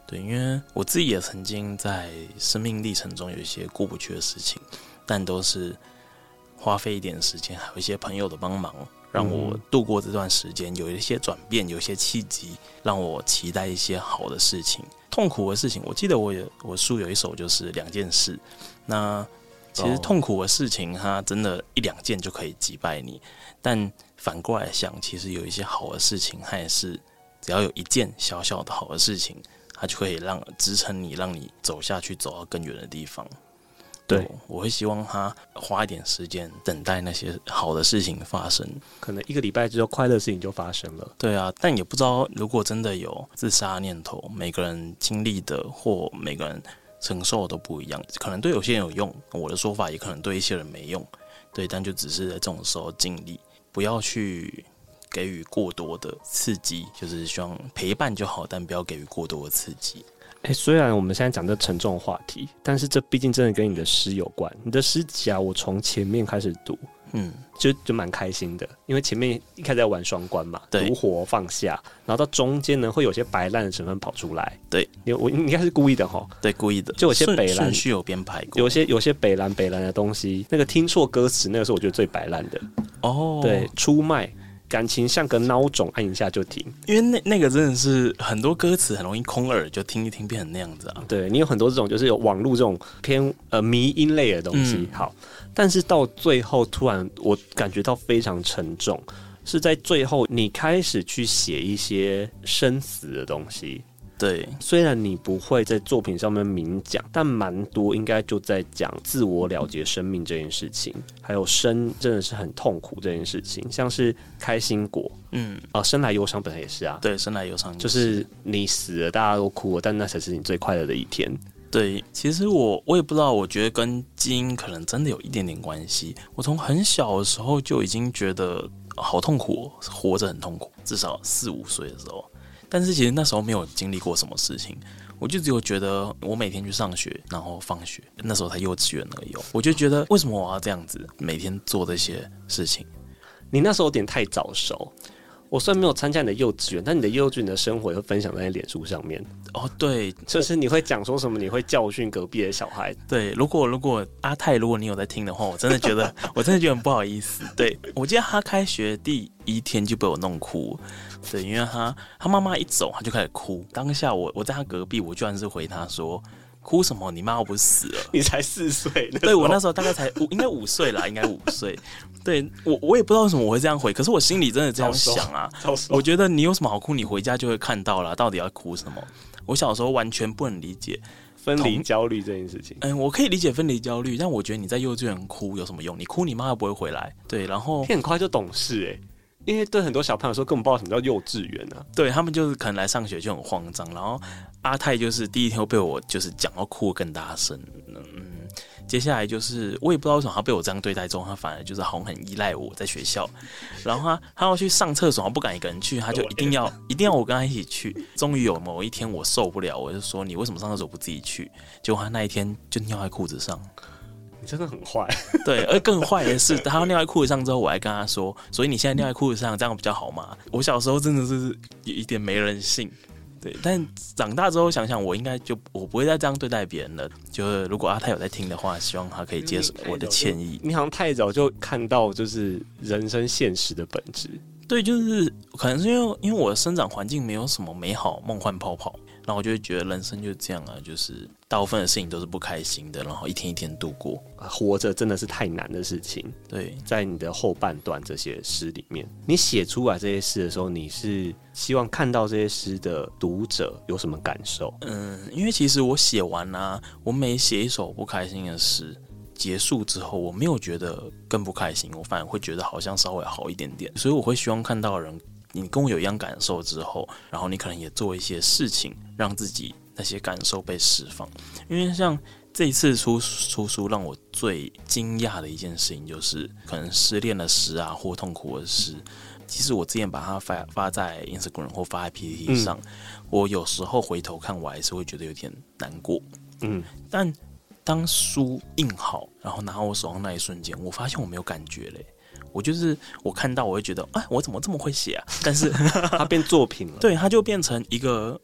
对，因为我自己也曾经在生命历程中有一些过不去的事情，但都是花费一点时间，还有一些朋友的帮忙，让我度过这段时间，有一些转变，有一些契机，让我期待一些好的事情。痛苦的事情，我记得我有我书有一首就是两件事。那其实痛苦的事情，它真的一两件就可以击败你，但反过来想，其实有一些好的事情，它也是只要有一件小小的好的事情。它就可以让支撑你，让你走下去，走到更远的地方。对，对，我会希望他花一点时间等待那些好的事情发生。可能一个礼拜之后，快乐事情就发生了。对啊，但也不知道，如果真的有自杀念头，每个人经历的或每个人承受的都不一样。可能对有些人有用，我的说法也可能对一些人没用。对，但就只是在这种时候尽力，不要去。给予过多的刺激，就是希望陪伴就好，但不要给予过多的刺激。哎、欸，虽然我们现在讲这沉重话题，但是这毕竟真的跟你的诗有关。你的诗集啊，我从前面开始读，嗯，就就蛮开心的，因为前面一开始在玩双关嘛，对，独活放下，然后到中间呢，会有些白烂的成分跑出来。对，你我应该是故意的哈，对，故意的，就有些北蓝，顺序有编排过，有些有些北蓝北蓝的东西，那个听错歌词，那个是我觉得最白烂的。哦，对，出卖。感情像个孬种，按一下就停。因为那那个真的是很多歌词很容易空耳，就听一听变成那样子啊。对，你有很多这种，就是有网络这种偏呃迷音类的东西。嗯、好，但是到最后突然我感觉到非常沉重，是在最后你开始去写一些生死的东西。对，虽然你不会在作品上面明讲，但蛮多应该就在讲自我了结生命这件事情，还有生真的是很痛苦这件事情，像是开心果，嗯，啊，生来忧伤本来也是啊，对，生来忧伤就是你死了，大家都哭了，但那才是你最快乐的一天。对，其实我我也不知道，我觉得跟基因可能真的有一点点关系。我从很小的时候就已经觉得好痛苦，活着很痛苦，至少四五岁的时候。但是其实那时候没有经历过什么事情，我就只有觉得我每天去上学，然后放学，那时候才幼稚园而已，我就觉得为什么我要这样子每天做这些事情？你那时候有点太早熟。我虽然没有参加你的幼稚园，但你的幼稚园的生活也会分享在脸书上面。哦，对，就是你会讲说什么？你会教训隔壁的小孩？对，如果如果阿泰，如果你有在听的话，我真的觉得，我真的觉得很不好意思。对，我记得他开学第一天就被我弄哭，对，因为他他妈妈一走，他就开始哭。当下我我在他隔壁，我居然是回他说。哭什么？你妈我不是死了？你才四岁，对，我那时候大概才五，应该五岁啦，应该五岁。对我，我也不知道为什么我会这样回，可是我心里真的这样想啊。我觉得你有什么好哭？你回家就会看到了，到底要哭什么？我小时候完全不能理解分离焦虑这件事情。嗯，我可以理解分离焦虑，但我觉得你在幼稚园哭有什么用？你哭，你妈又不会回来。对，然后很快就懂事哎、欸。因为对很多小朋友说，根本不知道什么叫幼稚园、啊。对他们就是可能来上学就很慌张，然后阿泰就是第一天被我就是讲到哭更大声。嗯，接下来就是我也不知道为什么他被我这样对待之后，他反而就是好像很依赖我在学校。然后他他要去上厕所，他不敢一个人去，他就一定要一定要我跟他一起去。终于有某一天我受不了，我就说，你为什么上厕所不自己去？结果他那一天就尿在裤子上。真的很坏，对，而更坏的是，他尿在裤子上之后，我还跟他说，所以你现在尿在裤子上，这样比较好吗？我小时候真的是有一点没人性，对，但长大之后想想，我应该就我不会再这样对待别人了。就是如果阿泰有在听的话，希望他可以接受我的歉意。你好像太早就看到就是人生现实的本质，对，就是可能是因为因为我的生长环境没有什么美好梦幻泡泡。然后我就会觉得人生就是这样啊，就是大部分的事情都是不开心的，然后一天一天度过。活着真的是太难的事情。对，在你的后半段这些诗里面，你写出来这些诗的时候，你是希望看到这些诗的读者有什么感受？嗯，因为其实我写完啊，我每写一首不开心的诗结束之后，我没有觉得更不开心，我反而会觉得好像稍微好一点点。所以我会希望看到人。你跟我有一样感受之后，然后你可能也做一些事情，让自己那些感受被释放。因为像这一次出出书，让我最惊讶的一件事情，就是可能失恋的诗啊，或痛苦的诗，其实我之前把它发发在 Instagram 或发在 PPT 上，嗯，我有时候回头看，我还是会觉得有点难过。嗯，但当书印好，然后拿到我手上那一瞬间，我发现我没有感觉嘞。我就是我看到我会觉得，哎，我怎么这么会写啊？但是 它变作品了，对，它就变成一个，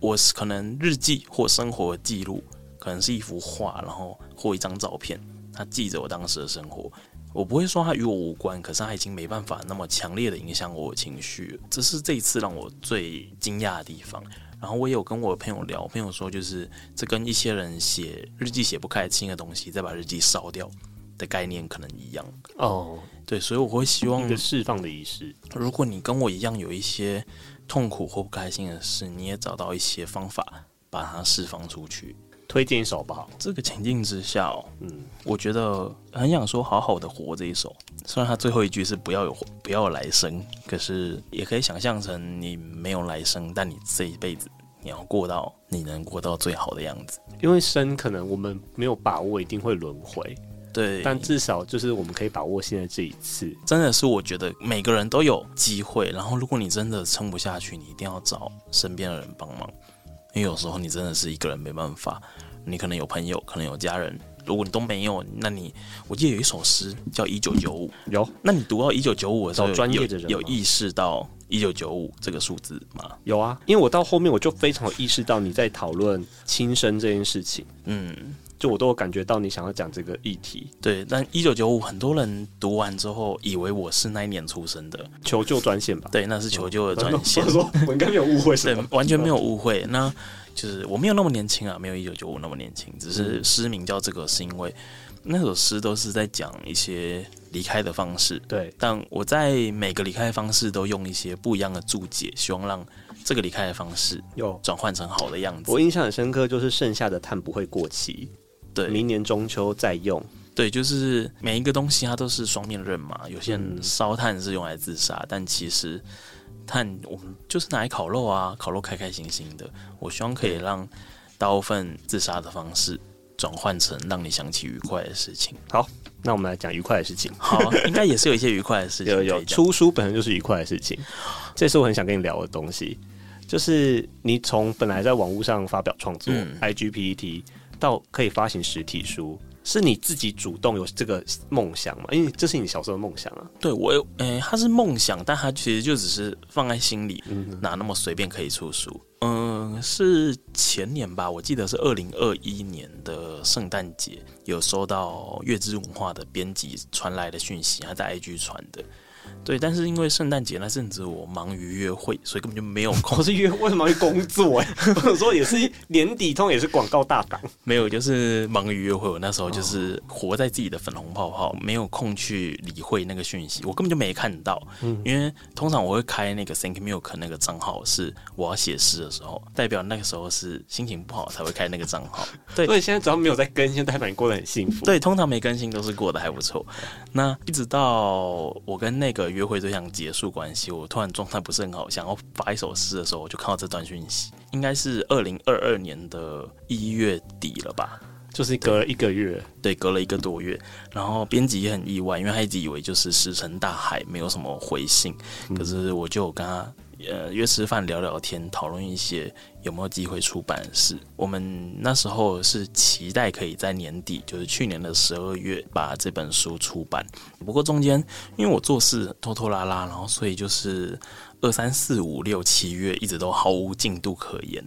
我是可能日记或生活记录，可能是一幅画，然后或一张照片，它记着我当时的生活。我不会说它与我无关，可是它已经没办法那么强烈的影响我的情绪。这是这一次让我最惊讶的地方。然后我也有跟我的朋友聊，朋友说就是这跟一些人写日记写不开心的东西，再把日记烧掉的概念可能一样哦。对，所以我会希望一个释放的仪式。如果你跟我一样有一些痛苦或不开心的事，你也找到一些方法把它释放出去。推荐一首吧。这个情境之下，哦，嗯，我觉得很想说“好好的活”这一首。虽然它最后一句是“不要有不要有来生”，可是也可以想象成你没有来生，但你这一辈子你要过到你能过到最好的样子。因为生可能我们没有把握，一定会轮回。对，但至少就是我们可以把握现在这一次，真的是我觉得每个人都有机会。然后，如果你真的撑不下去，你一定要找身边的人帮忙，因为有时候你真的是一个人没办法。你可能有朋友，可能有家人，如果你都没有，那你我记得有一首诗叫《一九九五》，有。那你读到一九九五的时候，专业的人有，有意识到一九九五这个数字吗？有啊，因为我到后面我就非常有意识到你在讨论轻生这件事情。嗯。就我都有感觉到你想要讲这个议题，对。但一九九五很多人读完之后，以为我是那一年出生的求救专线吧？对，那是求救的专线。我说 我应该没有误会，对，完全没有误会。那就是我没有那么年轻啊，没有一九九五那么年轻。只是诗名叫这个，是因为那首诗都是在讲一些离开的方式。对，但我在每个离开的方式都用一些不一样的注解，希望让这个离开的方式有转换成好的样子。我印象很深刻，就是剩下的碳不会过期。对，明年中秋再用。对，就是每一个东西它都是双面刃嘛。有些人烧炭是用来自杀，嗯，但其实炭我们就是拿来烤肉啊，烤肉开开心心的。我希望可以让大部分自杀的方式转换成让你想起愉快的事情。好，那我们来讲愉快的事情。好，应该也是有一些愉快的事情。有有，出书本身就是愉快的事情，这是我很想跟你聊的东西。就是你从本来在网络上发表创作，嗯，IGPT。到可以发行实体书，是你自己主动有这个梦想吗？因为这是你小时候的梦想啊。对我有，诶、欸，他是梦想，但他其实就只是放在心里，哪那么随便可以出书。嗯、呃，是前年吧，我记得是二零二一年的圣诞节，有收到月之文化的编辑传来的讯息，他在 IG 传的。对，但是因为圣诞节那阵子我忙于约会，所以根本就没有 空。我是约为什么要去工作？哎，我说也是年底，通也是广告大档。没有，就是忙于约会。我那时候就是活在自己的粉红泡泡，没有空去理会那个讯息，我根本就没看到。嗯，因为通常我会开那个 Thank Milk 那个账号，是我要写诗的时候，代表那个时候是心情不好才会开那个账号。对，所以现在只要没有在更新，代表你过得很幸福。对，通常没更新都是过得还不错。那一直到我跟那个。约会对象结束关系，我突然状态不是很好，想要发一首诗的时候，我就看到这段讯息，应该是二零二二年的一月底了吧，就是隔了一个月，对，对，隔了一个多月。然后编辑也很意外，因为他一直以为就是石沉大海，没有什么回信。可是我就跟他。呃，约吃饭聊聊天，讨论一些有没有机会出版的事。我们那时候是期待可以在年底，就是去年的十二月把这本书出版。不过中间因为我做事拖拖拉拉，然后所以就是二三四五六七月一直都毫无进度可言。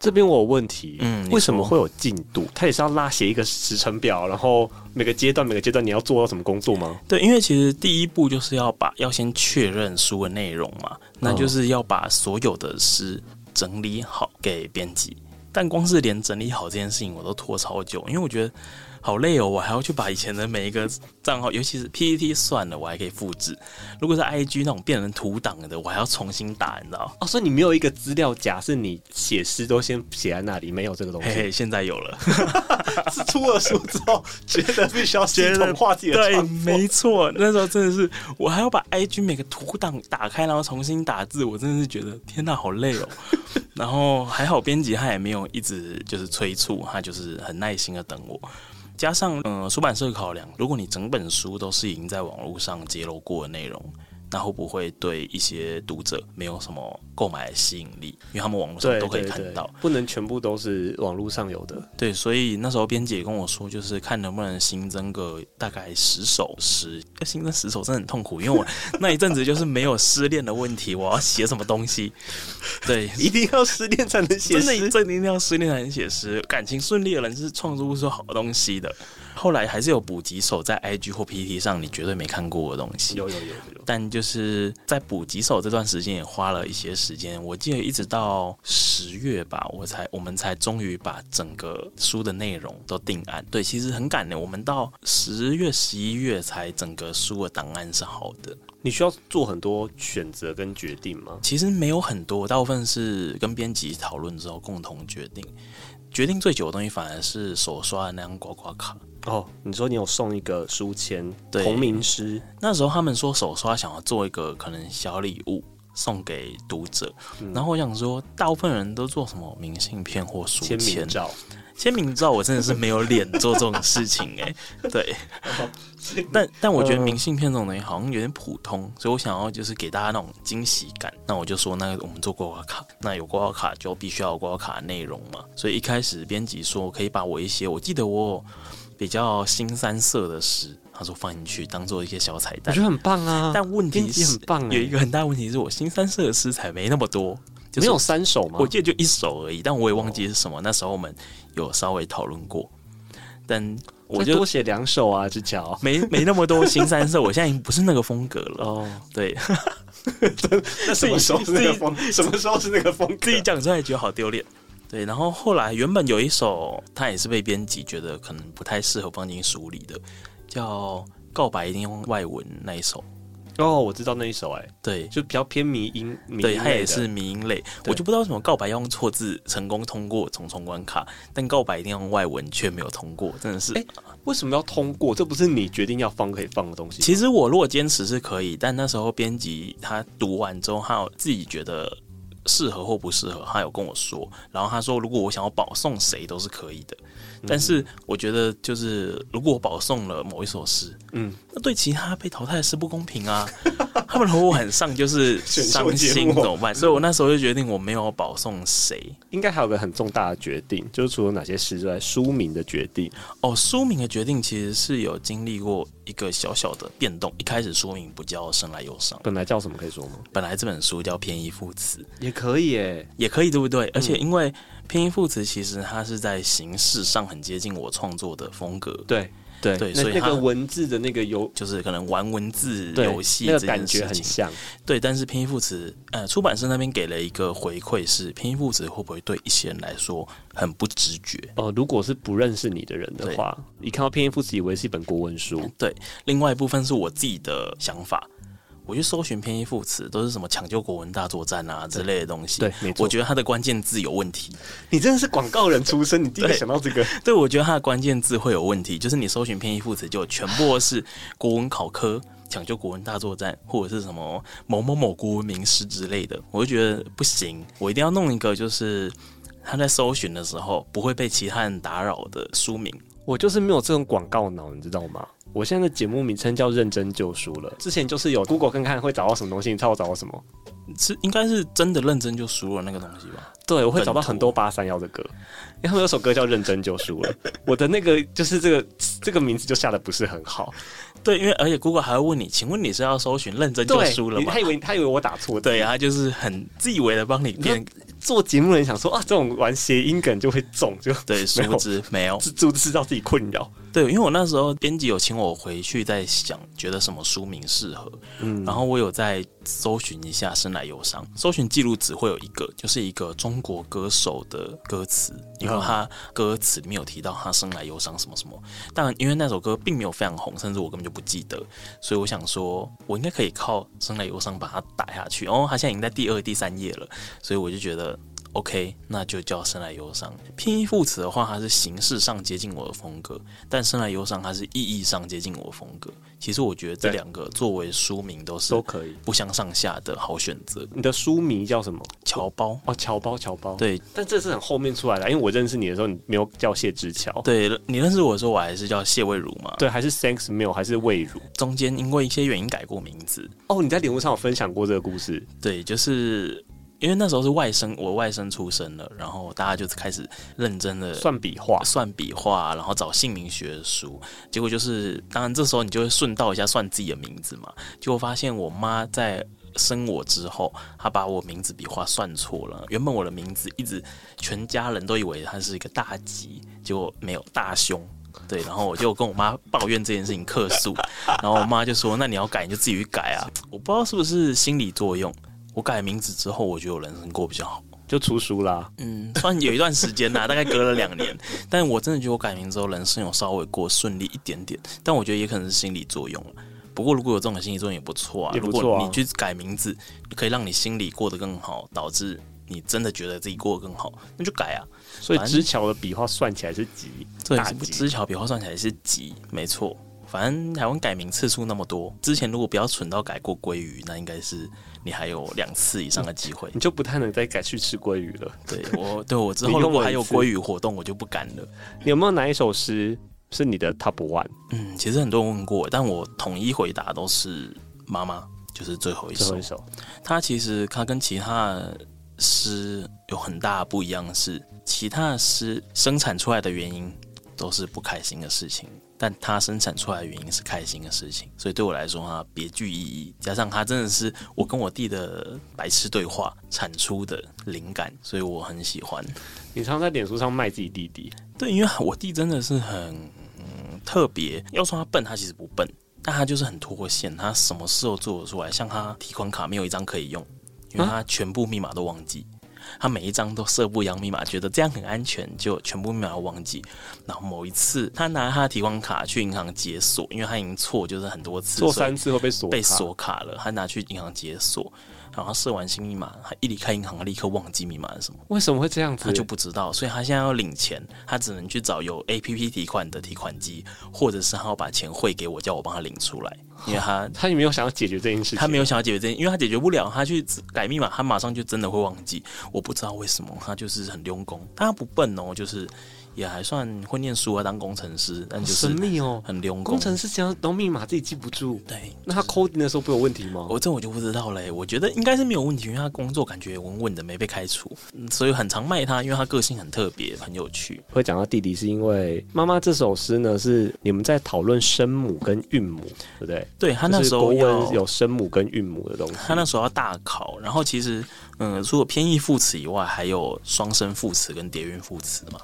这边我有问题，嗯，为什么会有进度？他也是要拉写一个时程表，然后每个阶段每个阶段你要做到什么工作吗？对，因为其实第一步就是要把要先确认书的内容嘛，那就是要把所有的诗整理好给编辑。但光是连整理好这件事情我都拖超久，因为我觉得。好累哦，我还要去把以前的每一个账号，尤其是 PPT 算了，我还可以复制。如果是 IG 那种变成图档的，我还要重新打，你知道？哦，所以你没有一个资料夹，是你写诗都先写在那里，没有这个东西。嘿嘿，现在有了，是出了书之后觉得必须要系统化自己的对，没错，那时候真的是我还要把 IG 每个图档打开，然后重新打字，我真的是觉得天哪，好累哦。然后还好编辑他也没有一直就是催促，他就是很耐心的等我。加上，嗯，出版社考量，如果你整本书都是已经在网络上揭露过的内容。那会不会对一些读者没有什么购买的吸引力？因为他们网络上都可以看到，不能全部都是网络上有的。对，所以那时候编辑也跟我说，就是看能不能新增个大概十首诗。要新增十首真的很痛苦，因为我 那一阵子就是没有失恋的问题，我要写什么东西？对，一定要失恋才能写诗，真的，真的一定要失恋才能写诗。感情顺利的人是创作不出好东西的。后来还是有补几首在 IG 或 PTT 上，你绝对没看过的东西。有有有有。但就是在补几首这段时间也花了一些时间，我记得一直到十月吧，我才我们才终于把整个书的内容都定案。对，其实很赶的，我们到十月、十一月才整个书的档案是好的。你需要做很多选择跟决定吗？其实没有很多，大部分是跟编辑讨论之后共同决定。决定最久的东西反而是手刷的那张刮刮卡。哦，你说你有送一个书签，同名诗。那时候他们说手刷想要做一个可能小礼物送给读者，嗯、然后我想说，大部分人都做什么明信片或书签、照。签名照我真的是没有脸做这种事情哎、欸，对。但但我觉得明信片这种东西好像有点普通，所以我想要就是给大家那种惊喜感。那我就说，那我们做刮刮卡，那有刮刮卡就必须要有刮刮卡的内容嘛。所以一开始编辑说可以把我一些，我记得我。比较新三色的诗，他说放进去当做一些小彩蛋，我觉得很棒啊。但问题是，很棒，有一个很大问题是我新三色的诗才没那么多，就是，没有三首吗？我记得就一首而已，但我也忘记是什么。那时候我们有稍微讨论过，但我就多写两首啊，就叫没没那么多新三色。我现在已经不是那个风格了。哦，对，那什么时候是那个风？什么时候是那个风？自己讲出来觉得好丢脸。对，然后后来原本有一首，他也是被编辑觉得可能不太适合放进书里的，叫《告白一定用外文》那一首。哦，我知道那一首，哎，对，就比较偏迷音，迷对，他也是迷音类。我就不知道为什么告白要用错字成功通过重重关卡，但告白一定要用外文却没有通过，真的是。哎，为什么要通过？这不是你决定要放可以放的东西。其实我如果坚持是可以，但那时候编辑他读完之后，他有自己觉得。适合或不适合，他有跟我说。然后他说，如果我想要保送谁都是可以的，但是我觉得，就是如果我保送了某一首诗，嗯，那对其他被淘汰的诗不公平啊！他们如果很上就是伤心怎么办？所以我那时候就决定我没有保送谁。应该还有个很重大的决定，就是除了哪些诗之外，书名的决定。哦，书名的决定其实是有经历过一个小小的变动。一开始书名不叫《生来忧伤》，本来叫什么？可以说吗？本来这本书叫《偏衣赋词》，也可以诶，也可以，对不对？而且因为。偏衣赋词其实它是在形式上很接近我创作的风格，对对对，所以那个文字的那个游就是可能玩文字游戏这感觉很像，对。但是拼音副词，呃，出版社那边给了一个回馈是拼音副词会不会对一些人来说很不直觉？哦，如果是不认识你的人的话，一看到拼音副词以为是一本国文书。对，另外一部分是我自己的想法。我去搜寻偏义副词，都是什么抢救国文大作战啊之类的东西。对，没错。我觉得它的关键字有问题。你真的是广告人出身，你第一个想到这个？对，对，我觉得它的关键字会有问题。就是你搜寻偏义副词，就全部是国文考科抢救国文大作战，或者是什么某某某国文名师之类的，我就觉得不行。我一定要弄一个，就是他在搜寻的时候不会被其他人打扰的书名。我就是没有这种广告脑，你知道吗？我现在的节目名称叫“认真就输了”。之前就是有 Google 看看会找到什么东西，你猜我找到什么？是应该是真的认真就输了那个东西吧？对，我会找到很多八三夭的歌，因为他们有首歌叫《认真就输了》。我的那个就是这个这个名字就下的不是很好。对，因为而且 Google 还会问你，请问你是要搜寻“认真就输了”吗？他以为他以为我打错，对他，就是很自以为的帮你编。做节目的人想说啊，这种玩谐音梗就会中，就对，殊不知没有，就知道自己困扰。对，因为我那时候编辑有请我回去在想，觉得什么书名适合，嗯，然后我有在搜寻一下《生来忧伤》，搜寻记录只会有一个，就是一个中国歌手的歌词，因为他歌词里面有提到他生来忧伤什么什么，但因为那首歌并没有非常红，甚至我根本就不记得，所以我想说，我应该可以靠《生来忧伤》把它打下去。哦，他现在已经在第二、第三页了，所以我就觉得。OK，那就叫生来忧伤。偏义副词的话，它是形式上接近我的风格，但生来忧伤它是意义上接近我的风格。其实我觉得这两个作为书名都是都可以不相上下的好选择。你的书名叫什么？乔包哦，乔包，乔包。对，但这是很后面出来的，因为我认识你的时候，你没有叫谢之乔。对，你认识我的时候，我还是叫谢魏如嘛。对，还是 Thanks Mill，还是魏如。中间因为一些原因改过名字。哦，你在礼物上有分享过这个故事？对，就是。因为那时候是外甥，我外甥出生了，然后大家就开始认真的算笔画，算笔画，然后找姓名学的书。结果就是，当然这时候你就会顺道一下算自己的名字嘛。结果发现我妈在生我之后，她把我名字笔画算错了。原本我的名字一直全家人都以为它是一个大吉，结果没有大凶。对，然后我就跟我妈抱怨这件事情，客诉。然后我妈就说：“那你要改，你就自己去改啊。”我不知道是不是心理作用。我改名字之后，我觉得我人生过比较好，就出书啦。嗯，算有一段时间啦，大概隔了两年。但我真的觉得我改名之后，人生有稍微过顺利一点点。但我觉得也可能是心理作用。不过如果有这种心理作用也不错啊。也不错啊。如果你去改名字，可以让你心里过得更好，导致你真的觉得自己过得更好，那就改啊。所以知巧的笔画算起来是吉，对，知巧笔画算起来是吉，没错。反正台湾改名次数那么多，之前如果不要蠢到改过鲑鱼，那应该是。你还有两次以上的机会，你就不太能再改去吃鲑鱼了。对我，对我之后如果还有鲑鱼活动，我就不敢了。你有没有哪一首诗是你的 top one？嗯，其实很多人问过，但我统一回答都是妈妈，就是最后一首。最后一首，它其实它跟其他诗有很大不一样的是，其他的诗生产出来的原因都是不开心的事情。但它生产出来的原因是开心的事情，所以对我来说它别具意义。加上它真的是我跟我弟的白痴对话产出的灵感，所以我很喜欢。你常常在脸书上卖自己弟弟？对，因为我弟真的是很、嗯、特别。要说他笨，他其实不笨，但他就是很脱线，他什么事都做得出来。像他提款卡没有一张可以用，因为他全部密码都忘记。他每一张都设不一样密码，觉得这样很安全，就全部密码忘记。然后某一次，他拿他的提款卡去银行解锁，因为他已经错就是很多次，错三次会被锁被锁卡了。他拿去银行解锁，然后设完新密码，他一离开银行，他立刻忘记密码是什么？为什么会这样子？他就不知道，所以他现在要领钱，他只能去找有 APP 提款的提款机，或者是他要把钱汇给我，叫我帮他领出来。因为他 他也没有想要解决这件事情，他没有想要解决这件，因为他解决不了，他去改密码，他马上就真的会忘记。我不知道为什么，他就是很用功，他不笨哦，就是。也还算会念书啊，当工程师，但就是神秘哦，很溜。工程师想要懂密码自己记不住，对，那他 coding 的时候不有问题吗？我这我就不知道嘞。我觉得应该是没有问题，因为他工作感觉稳稳的，没被开除，所以很常卖他，因为他个性很特别，很有趣。会讲到弟弟，是因为妈妈这首诗呢，是你们在讨论声母跟韵母，对不对？对，他那时候要有声母跟韵母的东西，他那时候要大考，然后其实嗯，除了偏义副词以外，还有双声副词跟叠韵副词嘛。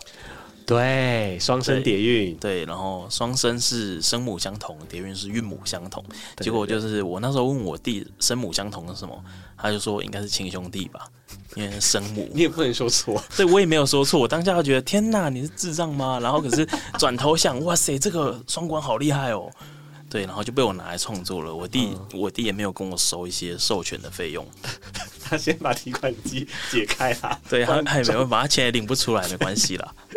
对，双生叠韵，对，然后双生是生母相同，叠韵是韵母相同。结果就是我那时候问我弟生母相同是什么，他就说应该是亲兄弟吧，因为生母。你也不能说错，对，我也没有说错。我当下就觉得天哪，你是智障吗？然后可是转头想，哇塞，这个双关好厉害哦。对，然后就被我拿来创作了。我弟，嗯、我弟也没有跟我收一些授权的费用，他先把提款机解开了。对，他他也没办法，他钱也领不出来，没关系啦。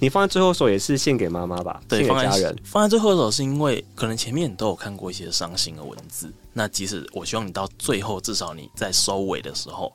你放在最后一首也是献给妈妈吧？对，献给家人。放在最后一首是因为可能前面你都有看过一些伤心的文字，那即使我希望你到最后，至少你在收尾的时候，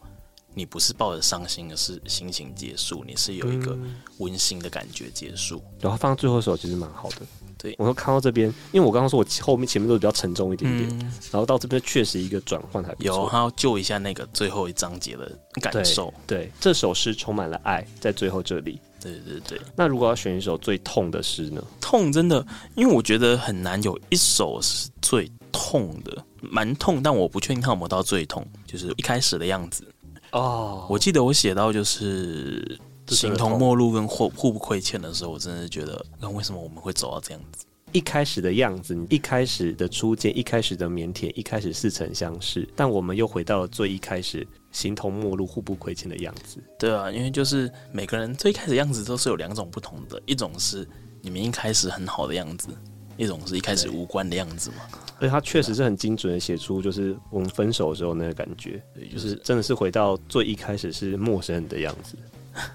你不是抱着伤心的是心情结束，你是有一个温馨的感觉结束。嗯、然后放在最后一首其实蛮好的。对，我说看到这边，因为我刚刚说我后面前面都比较沉重一点点，嗯、然后到这边确实一个转换还不错。有，他要救一下那个最后一章节的感受。对，对，这首诗充满了爱，在最后这里。对对对，那如果要选一首最痛的诗呢？痛真的，因为我觉得很难有一首是最痛的，蛮痛，但我不确定它有没有到最痛。就是一开始的样子哦，我记得我写到就是形同陌路跟互互不亏欠的时候，我真的觉得，那为什么我们会走到这样子？一开始的样子，一开始的初见，一开始的腼腆，一开始似曾相识，但我们又回到了最一开始，形同陌路、互不亏欠的样子。对啊，因为就是每个人最开始样子都是有两种不同的，一种是你们一开始很好的样子，一种是一开始无关的样子嘛。而且他确实是很精准的写出，就是我们分手的时候那个感觉，对，就是真的是回到最一开始是陌生人的样子。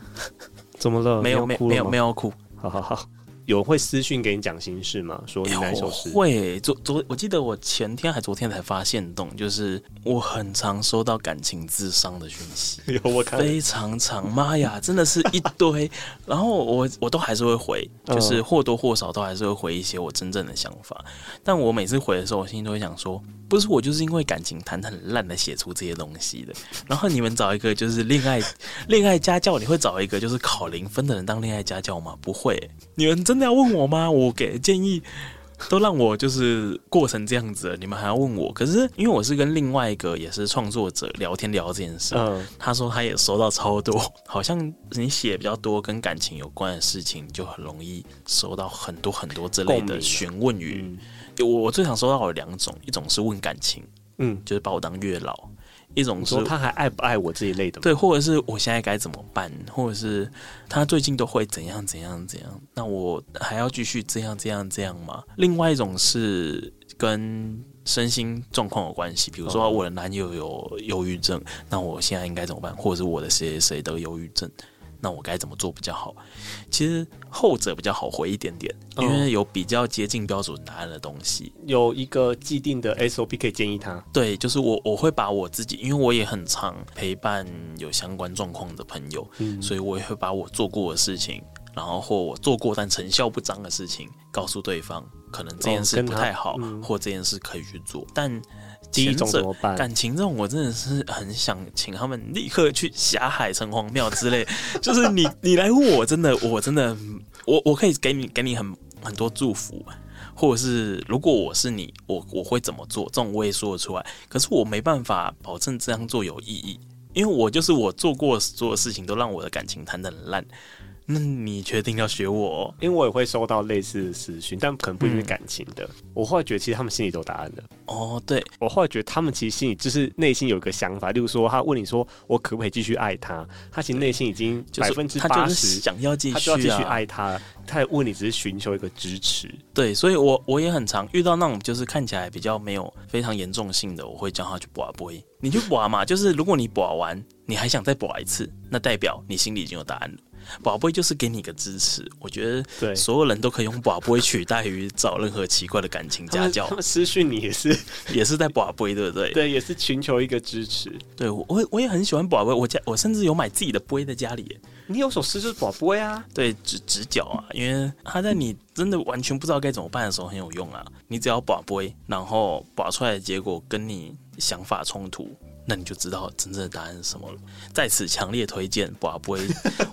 怎么了？没有，没有，没有，没有哭。好好好。有人会私讯给你讲心事吗？说你哪一首诗？会昨昨我记得我前天还昨天才发现动，就是我很常收到感情智商的讯息，有我看非常长，妈呀，真的是一堆，然后我我都还是会回，就是或多或少都还是会回一些我真正的想法，但我每次回的时候，我心里都会想说。不是我，就是因为感情谈得很烂的写出这些东西的。然后你们找一个就是恋爱恋爱家教，你会找一个就是考零分的人当恋爱家教吗？不会。你们真的要问我吗？我给的建议都让我就是过成这样子了，你们还要问我？可是因为我是跟另外一个也是创作者聊天聊这件事，嗯，他说他也收到超多，好像你写比较多跟感情有关的事情，就很容易收到很多很多这类的询问语。我我最常收到有两种，一种是问感情，嗯，就是把我当月老；一种是说他还爱不爱我这一类的，对，或者是我现在该怎么办，或者是他最近都会怎样怎样怎样，那我还要继续这样这样这样吗？另外一种是跟身心状况有关系，比如说我的男友有忧郁症，那我现在应该怎么办？或者是我的谁谁谁得忧郁症？那我该怎么做比较好？其实后者比较好回一点点，因为有比较接近标准答案的东西，有一个既定的 SOP 可以建议他。对，就是我我会把我自己，因为我也很常陪伴有相关状况的朋友，嗯，所以我也会把我做过的事情，然后或我做过但成效不彰的事情告诉对方，可能这件事不太好，嗯，或这件事可以去做，但。第一种怎么办？感情这种，我真的是很想请他们立刻去霞海城隍庙之类。就是你，你来问我，真的，我真的，我我可以给你给你很很多祝福，或者是如果我是你，我我会怎么做？这种我也说得出来。可是我没办法保证这样做有意义，因为我就是我做过所有事情都让我的感情谈得很烂。那你确定要学我哦？因为我也会收到类似的私讯，但可能不一定是感情的。嗯、我后来觉得，其实他们心里都有答案的。哦，对，我后来觉得他们其实心里就是内心有一个想法，例如说，他问你说，我可不可以继续爱他？他其实内心已经百分之八十想要继续、啊，他就要继续爱他。他也问你，只是寻求一个支持。对，所以我我也很常遇到那种就是看起来比较没有非常严重性的，我会叫他去拔杯。你去拔嘛，就是如果你拔完，你还想再拔一次，那代表你心里已经有答案了。宝贝就是给你个支持。我觉得，对，所有人都可以用宝贝取代于找任何奇怪的感情家教。他们私讯你也是，也是在宝贝，对不对？对，也是寻求一个支持。对，我我也很喜欢宝贝，我家我甚至有买自己的杯在家里。你有首诗就是宝贝啊，对，直直角啊，因为它在你真的完全不知道该怎么办的时候很有用啊。你只要宝贝，然后宝出来的结果跟你想法冲突。那你就知道真正的答案是什么了。在此强烈推荐把杯，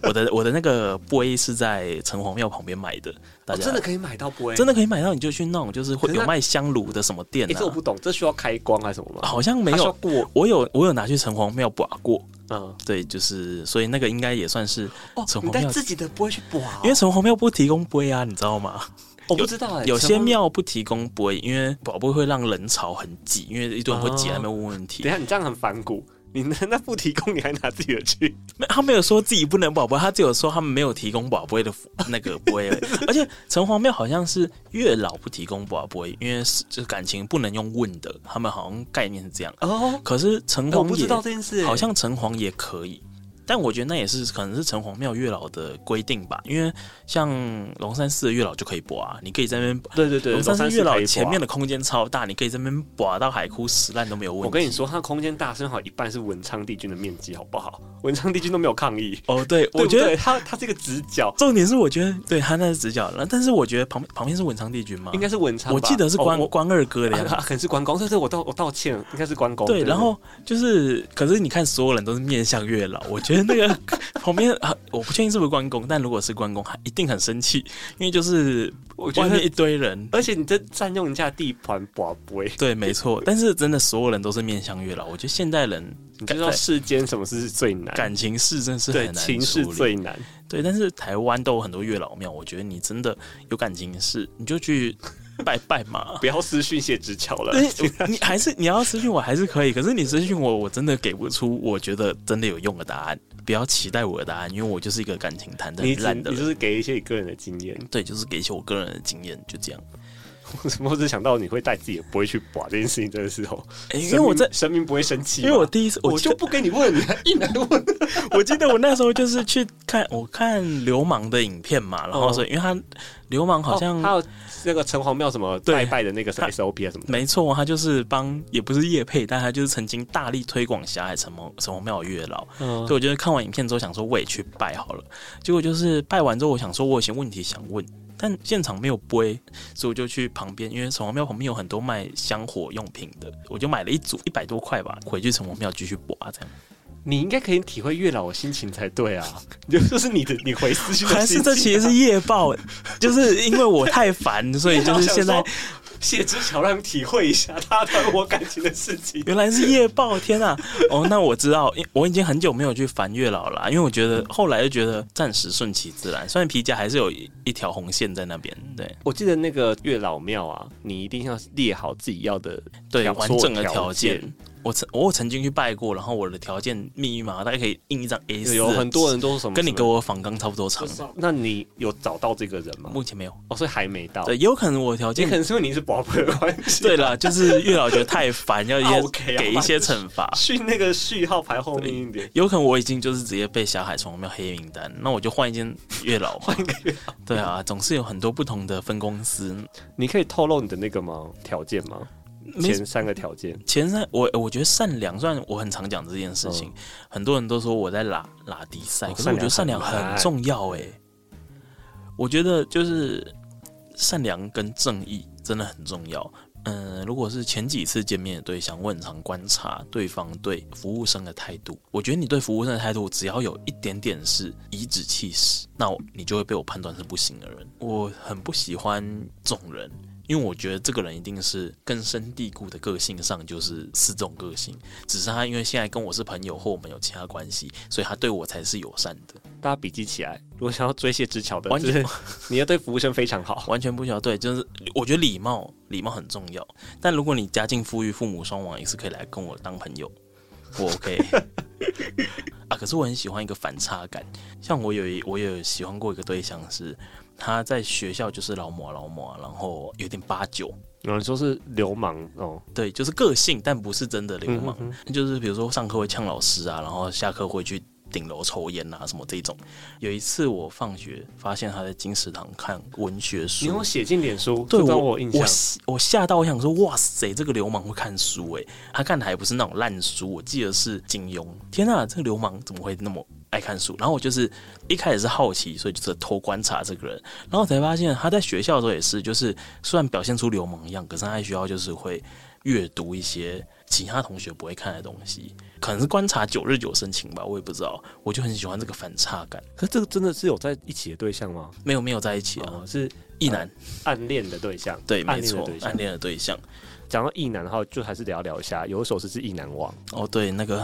我的我的那个杯是在城隍庙旁边买的，大家、哦、真的可以买到杯，真的可以买到，你就去弄，就是会有卖香炉的什么店、啊。这我不懂，这需要开光还是什么吗？好像没有过，我有我有拿去城隍庙把过。嗯，对，就是所以那个应该也算是城隍庙、哦、你自己的杯去拔、哦，因为城隍庙不提供杯啊，你知道吗？我不知道哎、欸，有些庙不提供杯，因为宝贝会让人潮很挤，因为一堆人会挤，还没有问问题。等下，你这样很反骨。你那那不提供，你还拿自己的去？没 他没有说自己不能宝贝，他只有说他们没有提供宝贝的 那个杯。而且城隍庙好像是月老不提供宝贝，因为是就是感情不能用问的，他们好像概念是这样。哦，可是城隍我不知道这件事，好像城隍也可以。但我觉得那也是可能是城隍庙月老的规定吧，因为像龙山寺的月老就可以拔啊，你可以在那边对对对，龙山寺月老前面的空间超大，你可以在那边拔到海枯石烂都没有问题。我跟你说，它空间大，正好一半是文昌帝君的面积，好不好？文昌帝君都没有抗议 哦。对，我觉得他他这个直角，重点是我觉得对他那是直角，但是我觉得旁边旁边是文昌帝君吗？应该是文昌，我记得是关关二哥的呀、啊，可能是关公。这这我道我道歉，应该是关公。对，然后就是，可是你看，所有人都是面向月老，我觉得那个。旁边啊，我不确定是不是关公，但如果是关公，他一定很生气，因为就是外面一堆人，而且你这占用人家地盘，不会对，没错。但是真的，所有人都是面向月老。我觉得现代人，你知道世间什么事是最难？感情事真是很难，情事最难。对，但是台湾都有很多月老庙，我觉得你真的有感情事，你就去 拜拜嘛，不要私讯谢之桥了。你还是你要私讯我还是可以，可是你私讯我，我真的给不出我觉得真的有用的答案。不要期待我的答案，因为我就是一个感情谈的很烂的人。你就是给一些你个人的经验，对，就是给一些我个人的经验，就这样。我怎么会想到你会带自己的不会去把这件事情？真的是哦，因为我在神明不会生气，因为我第一次我，我就不跟你问，你还硬来问。我记得我那时候就是去看我 看流氓的影片嘛，然后说，因为他流氓好像还有那个城隍庙什么拜拜的那个 SOP 啊什么，没错，他就是帮也不是叶配，但他就是曾经大力推广霞海城隍城隍庙月老，嗯所以我觉得看完影片之后想说我也去拜好了，结果就是拜完之后，我想说我有些问题想问。但现场没有杯，所以我就去旁边，因为城隍庙旁边有很多卖香火用品的，我就买了一组一百多块吧，回去城隍庙继续拔这样。你应该可以体会月老的心情才对啊！就 就是你的你回私讯，还是这其实是夜报，就是因为我太烦，所以就是现在。谢之桥让你体会一下他谈我感情的事情，原来是夜报，天啊！哦，那我知道，因我已经很久没有去烦月老了，因为我觉得后来就觉得暂时顺其自然，虽然皮夹还是有一一条红线在那边。对，我记得那个月老庙啊，你一定要列好自己要的对完整的条件。我曾我曾经去拜过，然后我的条件密密麻麻，大概可以印一张 A 四。有很多人都是什么，跟你给我仿纲差不多长。那你有找到这个人吗？目前没有，哦，所以还没到。对，有可能我条件，也可能是因为你是宝贝的关系。对啦，就是月老觉得太烦，要 给一些惩罚，序那个序号排后面一点。有可能我已经就是直接被小海城隍庙黑名单，那我就换一间月老，换一个月老。对啊，总是有很多不同的分公司。你可以透露你的那个吗？条件吗？前三个条件，前三我我觉得善良，虽然我很常讲这件事情，嗯、很多人都说我在拉拉低赛，可是我觉得善良很重要哎。我觉得就是善良跟正义真的很重要。嗯，如果是前几次见面的对象，我很常观察对方对服务生的态度。我觉得你对服务生的态度，只要有一点点是颐指气使，那你就会被我判断是不行的人。我很不喜欢这种人。因为我觉得这个人一定是根深蒂固的个性上就是四种个性，只是他因为现在跟我是朋友或我们有其他关系，所以他对我才是友善的。大家笔记起来，如果想要追谢之桥的，完全 你要对服务生非常好，完全不需要。对，就是我觉得礼貌礼貌很重要。但如果你家境富裕，父母双亡，也是可以来跟我当朋友，我 OK 啊。可是我很喜欢一个反差感，像我有一我有喜欢过一个对象是。他在学校就是老模老模，然后有点八九，有人说是流氓哦，对，就是个性，但不是真的流氓，嗯、哼哼就是比如说上课会呛老师啊，然后下课会去顶顶楼抽烟啊，什么这种。有一次我放学发现他在金石堂看文学书，你有写进脸书？对，我我印象，我我吓到，我想说，哇塞，这个流氓会看书哎！他看的还不是那种烂书，我记得是金庸。天啊，这个流氓怎么会那么爱看书？然后我就是一开始是好奇，所以就是偷观察这个人，然后才发现他在学校的时候也是，就是虽然表现出流氓一样，可是他在学校就是会阅读一些其他同学不会看的东西。可能是观察久日久生情吧，我也不知道。我就很喜欢这个反差感。可是这个真的是有在一起的对象吗？没有，没有在一起啊，哦、是异男、呃、暗恋的对象。对，没错，暗恋的对象。讲到异男的话，就还是聊聊一下。有一首诗是《意难忘》。哦，对，那个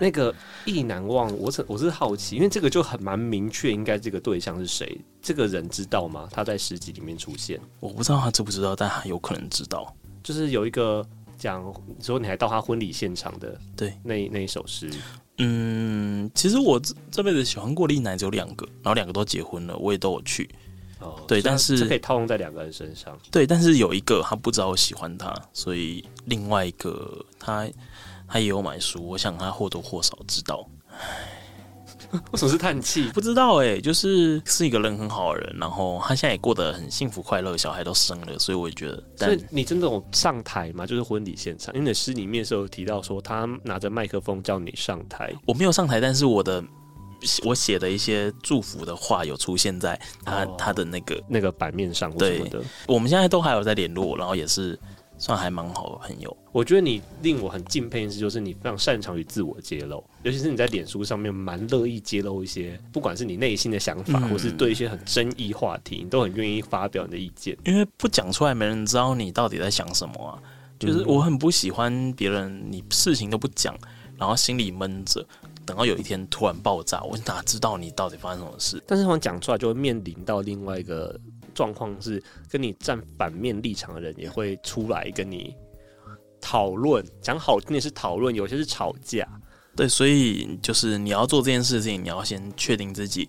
那个《意难忘》，我是我是好奇，因为这个就很蛮明确，应该这个对象是谁？这个人知道吗？他在诗集里面出现。我不知道他知不知道，但他有可能知道。就是有一个。讲说你还到他婚礼现场的，对，那那一首诗，嗯，其实我这这辈子喜欢过的异男只有两个，然后两个都结婚了，我也都有去，哦，对，但是可以套用在两个人身上，对，但是有一个他不知道我喜欢他，所以另外一个他他也有买书，我想他或多或少知道，唉。为什么是叹气？不知道哎、欸，就是是一个人很好的人，然后他现在也过得很幸福快乐，小孩都生了，所以我也觉得。但所以你真的有上台吗？就是婚礼现场，因为诗里面是有提到说他拿着麦克风叫你上台。我没有上台，但是我的我写的一些祝福的话有出现在他、哦、他的那个那个版面上。对的，我们现在都还有在联络，然后也是。算还蛮好的朋友，我觉得你令我很敬佩的是，就是你非常擅长于自我揭露，尤其是你在脸书上面蛮乐意揭露一些，不管是你内心的想法，嗯、或是对一些很争议话题，你都很愿意发表你的意见。因为不讲出来，没人知道你到底在想什么啊。就是我很不喜欢别人，你事情都不讲，然后心里闷着，等到有一天突然爆炸，我哪知道你到底发生什么事？但是讲出来，就会面临到另外一个。状况是跟你站反面立场的人也会出来跟你讨论，讲好听的是讨论，有些是吵架。对，所以就是你要做这件事情，你要先确定自己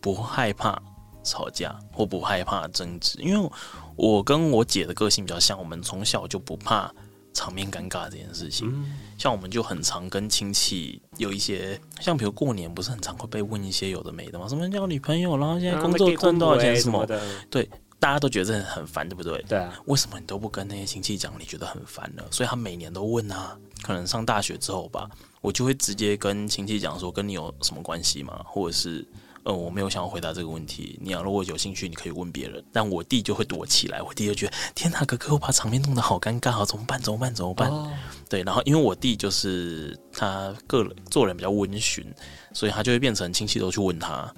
不害怕吵架或不害怕争执。因为我跟我姐的个性比较像，我们从小就不怕场面尴尬这件事情。嗯、像我们就很常跟亲戚有一些，像比如过年不是很常会被问一些有的没的吗？什么交女朋友，然后现在工作赚多少钱什么的。对，大家都觉得这很烦，对不对？对啊。为什么你都不跟那些亲戚讲？你觉得很烦呢？所以他每年都问啊。可能上大学之后吧，我就会直接跟亲戚讲说，跟你有什么关系吗？或者是。呃，我没有想要回答这个问题。你要如果有兴趣，你可以问别人。但我弟就会躲起来，我弟就觉得天哪，哥哥，我把场面弄得好尴尬啊，怎么办？怎么办？怎么办？哦、对，然后因为我弟就是他个人做人比较温驯，所以他就会变成亲戚都去问他，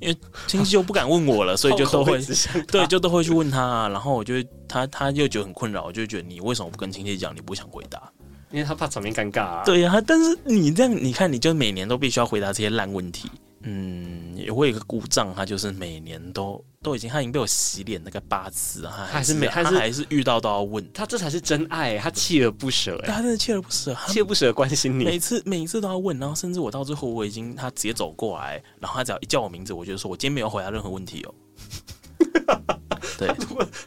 因为亲戚就不敢问我了，所以就都会对，就都会去问他。然后我就他他就觉得很困扰，我就觉得你为什么不跟亲戚讲？你不想回答？因为他怕场面尴尬啊。对呀、啊，但是你这样，你看，你就每年都必须要回答这些烂问题。嗯，也会有一个故障，他就是每年都都已经，他已经被我洗脸那个八次，他还是每，他还是遇到都要问，他这才是真爱，他锲而不舍，哎，他真的锲而不舍，锲而不舍关心你，每次每一次都要问，然后甚至我到最后我已经他直接走过来，然后他只要一叫我名字，我就说我今天没有回答任何问题哦。对，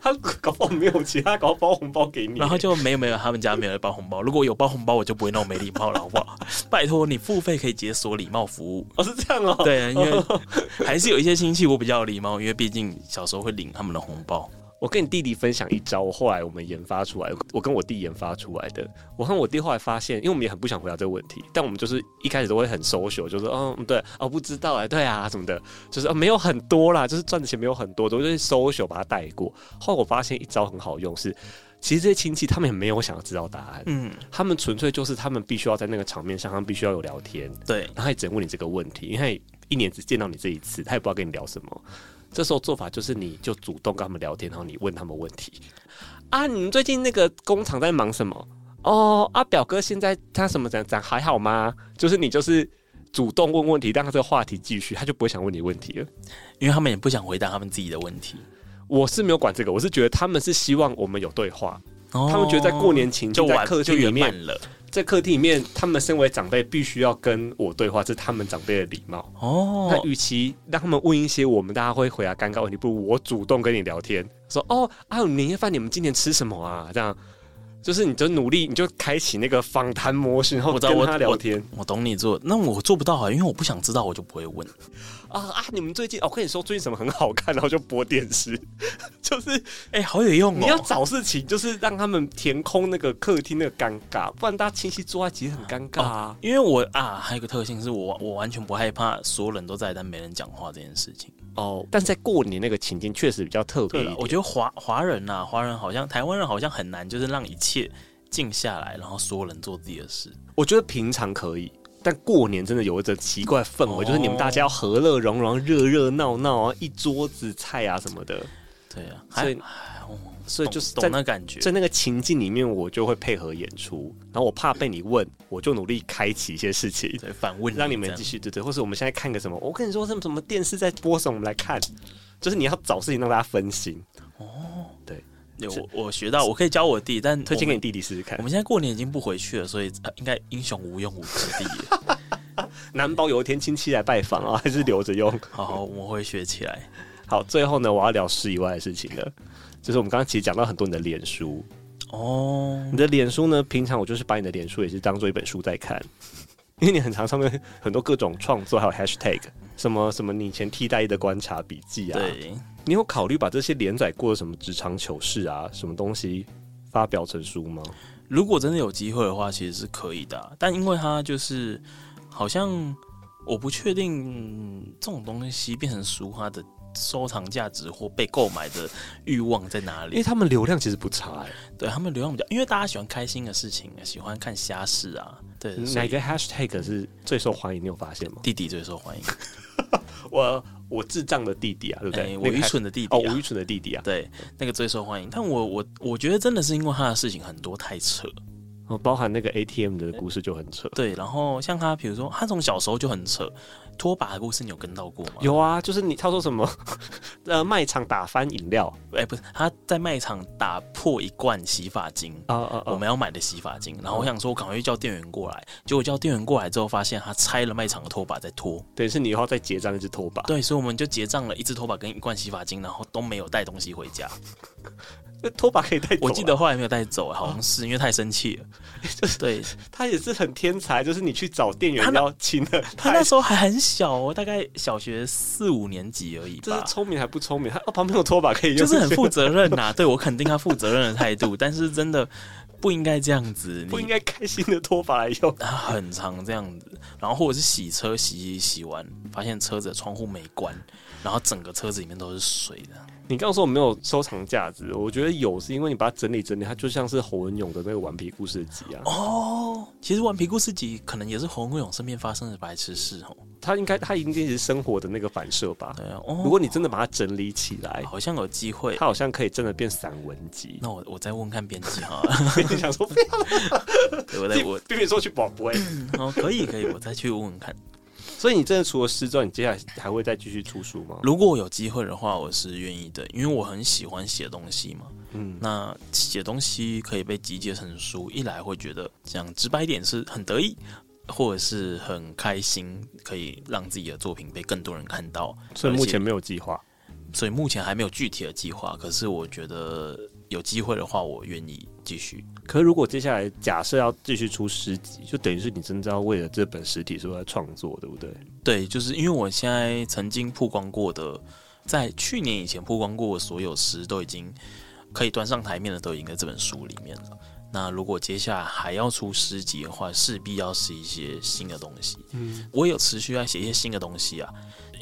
他搞不好没有钱，他搞包红包给你，然后就没有没有，他们家没有人包红包。如果有包红包，我就不会那么没礼貌了，好不好？拜托你付费可以解锁礼貌服务，哦，是这样哦。对，因为 还是有一些亲戚我比较有礼貌，因为毕竟小时候会领他们的红包。我跟你弟弟分享一招，我后来我们研发出来，我跟我弟研发出来的。我和我弟后来发现，因为我们也很不想回答这个问题，但我们就是一开始都会很 social，就是嗯对哦不知道哎对啊什么的，就是、哦、没有很多啦，就是赚的钱没有很多，都是 social 把它带过。后来我发现一招很好用是，其实这些亲戚他们也没有想要知道答案，嗯，他们纯粹就是他们必须要在那个场面上，他们必须要有聊天，对，然后他也只问你这个问题，因为一年只见到你这一次，他也不知道跟你聊什么。这时候做法就是，你就主动跟他们聊天，然后你问他们问题。啊，你们最近那个工厂在忙什么？哦，啊，表哥现在他什么怎样还好吗？就是你就是主动问问题，让他这个话题继续，他就不会想问你问题了，因为他们也不想回答他们自己的问题。我是没有管这个，我是觉得他们是希望我们有对话，哦、他们觉得在过年前就在客厅里面了。在客厅里面，他们身为长辈，必须要跟我对话，这是他们长辈的礼貌。哦，那与其让他们问一些我们大家会回答尴尬问题，不如我主动跟你聊天，说：“哦，啊，年夜饭你们今年吃什么啊？”这样，就是你就努力，你就开启那个访谈模式，然后跟他聊天。我，我，我懂你做，那我做不到啊，因为我不想知道，我就不会问。啊啊！你们最近，我跟你说最近什么很好看，然后就播电视，就是哎、欸，好有用哦！你要找事情，就是让他们填空那个客厅那个尴尬，不然大家清晰坐在其实很尴尬啊。哦、因为我啊，还有一个特性是我我完全不害怕所有人都在但没人讲话这件事情哦。但在过年那个情境确实比较特别。对，我觉得华华人呐、啊，华人好像台湾人好像很难，就是让一切静下来，然后所有人做自己的事。我觉得平常可以。但过年真的有一种奇怪氛围，就是你们大家要和乐融融、热热闹闹啊，一桌子菜啊什么的。对啊，所以所以就是在那感觉，在那个情境里面，我就会配合演出。然后我怕被你问，我就努力开启一些事情，对，反问，让你们继续对对。或是我们现在看个什么，我跟你说什么什么电视在播什么，我们来看。就是你要找事情让大家分心。哦，对。我我学到，我可以教我弟，但推荐给你弟弟试试看。我们现在过年已经不回去了，所以应该英雄无用武之地。难保有一天亲戚来拜访啊，还是留着用。好，好，我会学起来。好，最后呢，我要聊诗以外的事情了。就是我们刚刚其实讲到很多你的脸书哦，你的脸书呢，平常我就是把你的脸书也是当做一本书在看，因为你很常上面 很多各种创作，还有 hashtag 什么什么你以前替代役的观察笔记啊。对。你有考虑把这些连载过的什么职场糗事啊，什么东西发表成书吗？如果真的有机会的话，其实是可以的。但因为它就是好像我不确定这种东西变成书，它的收藏价值或被购买的欲望在哪里？因为他们流量其实不差哎、欸，对他们流量比较，因为大家喜欢开心的事情，喜欢看瞎事啊。对，哪个 hashtag 是最受欢迎？你有发现吗？弟弟最受欢迎。我我智障的弟弟啊，对不对？欸、我愚蠢的弟弟、啊、哦，我愚蠢的弟弟啊，对，那个最受欢迎。但我我我觉得真的是因为他的事情很多太扯，哦，包含那个 ATM 的故事就很扯。对，然后像他，比如说他从小时候就很扯。拖把的故事你有跟到过吗？有啊，就是你他说什么，呃，卖场打翻饮料，哎、欸，不是，他在卖场打破一罐洗发精啊啊，我们要买的洗发精，然后我想说，我赶快去叫店员过来，结果叫店员过来之后，发现他拆了卖场的拖把在拖，等于，是你以后再结账一只拖把，对，所以我们就结账了一只拖把跟一罐洗发精，然后都没有带东西回家。那拖把可以带走？我记得后来没有带走，好像是因为太生气了。就 是对他也是很天才，就是你去找店员要亲的，他那时候还很小哦，大概小学四五年级而已吧。这是聪明还不聪明？他哦，旁边有拖把可以用，就是很负责任呐。对，我肯定他负责任的态度，但是真的不应该这样子，不应该开心的拖把来用。他很常这样子，然后或者是洗车洗洗洗完，发现车子的窗户没关，然后整个车子里面都是水的。你刚刚说我没有收藏价值，我觉得有，是因为你把它整理整理，它就像是侯文勇的那个顽皮故事集啊。哦，其实顽皮故事集可能也是侯文勇身边发生的白痴事哦。他应该他应该是生活的那个反射吧？对啊。哦，如果你真的把它整理起来，好像有机会，它好像可以真的变散文集。那我我再问看编辑哈。你想说不要？对，我再我并没说去保播。哦，可以可以，我再去问问看。所以你真的除了诗之外，你接下来还会再继续出书吗？如果我有机会的话，我是愿意的，因为我很喜欢写东西嘛。嗯，那写东西可以被集结成书，一来会觉得讲直白一点是很得意，或者是很开心，可以让自己的作品被更多人看到。所以目前没有计划，所以目前还没有具体的计划。可是我觉得有机会的话，我愿意继续。可如果接下来假设要继续出诗集，就等于是你真的要为了这本实体书来创作，对不对？对，就是因为我现在曾经曝光过的，在去年以前曝光过的所有诗，都已经可以端上台面的，都已经在这本书里面了。那如果接下来还要出诗集的话，势必要是一些新的东西。嗯，我有持续在写一些新的东西啊。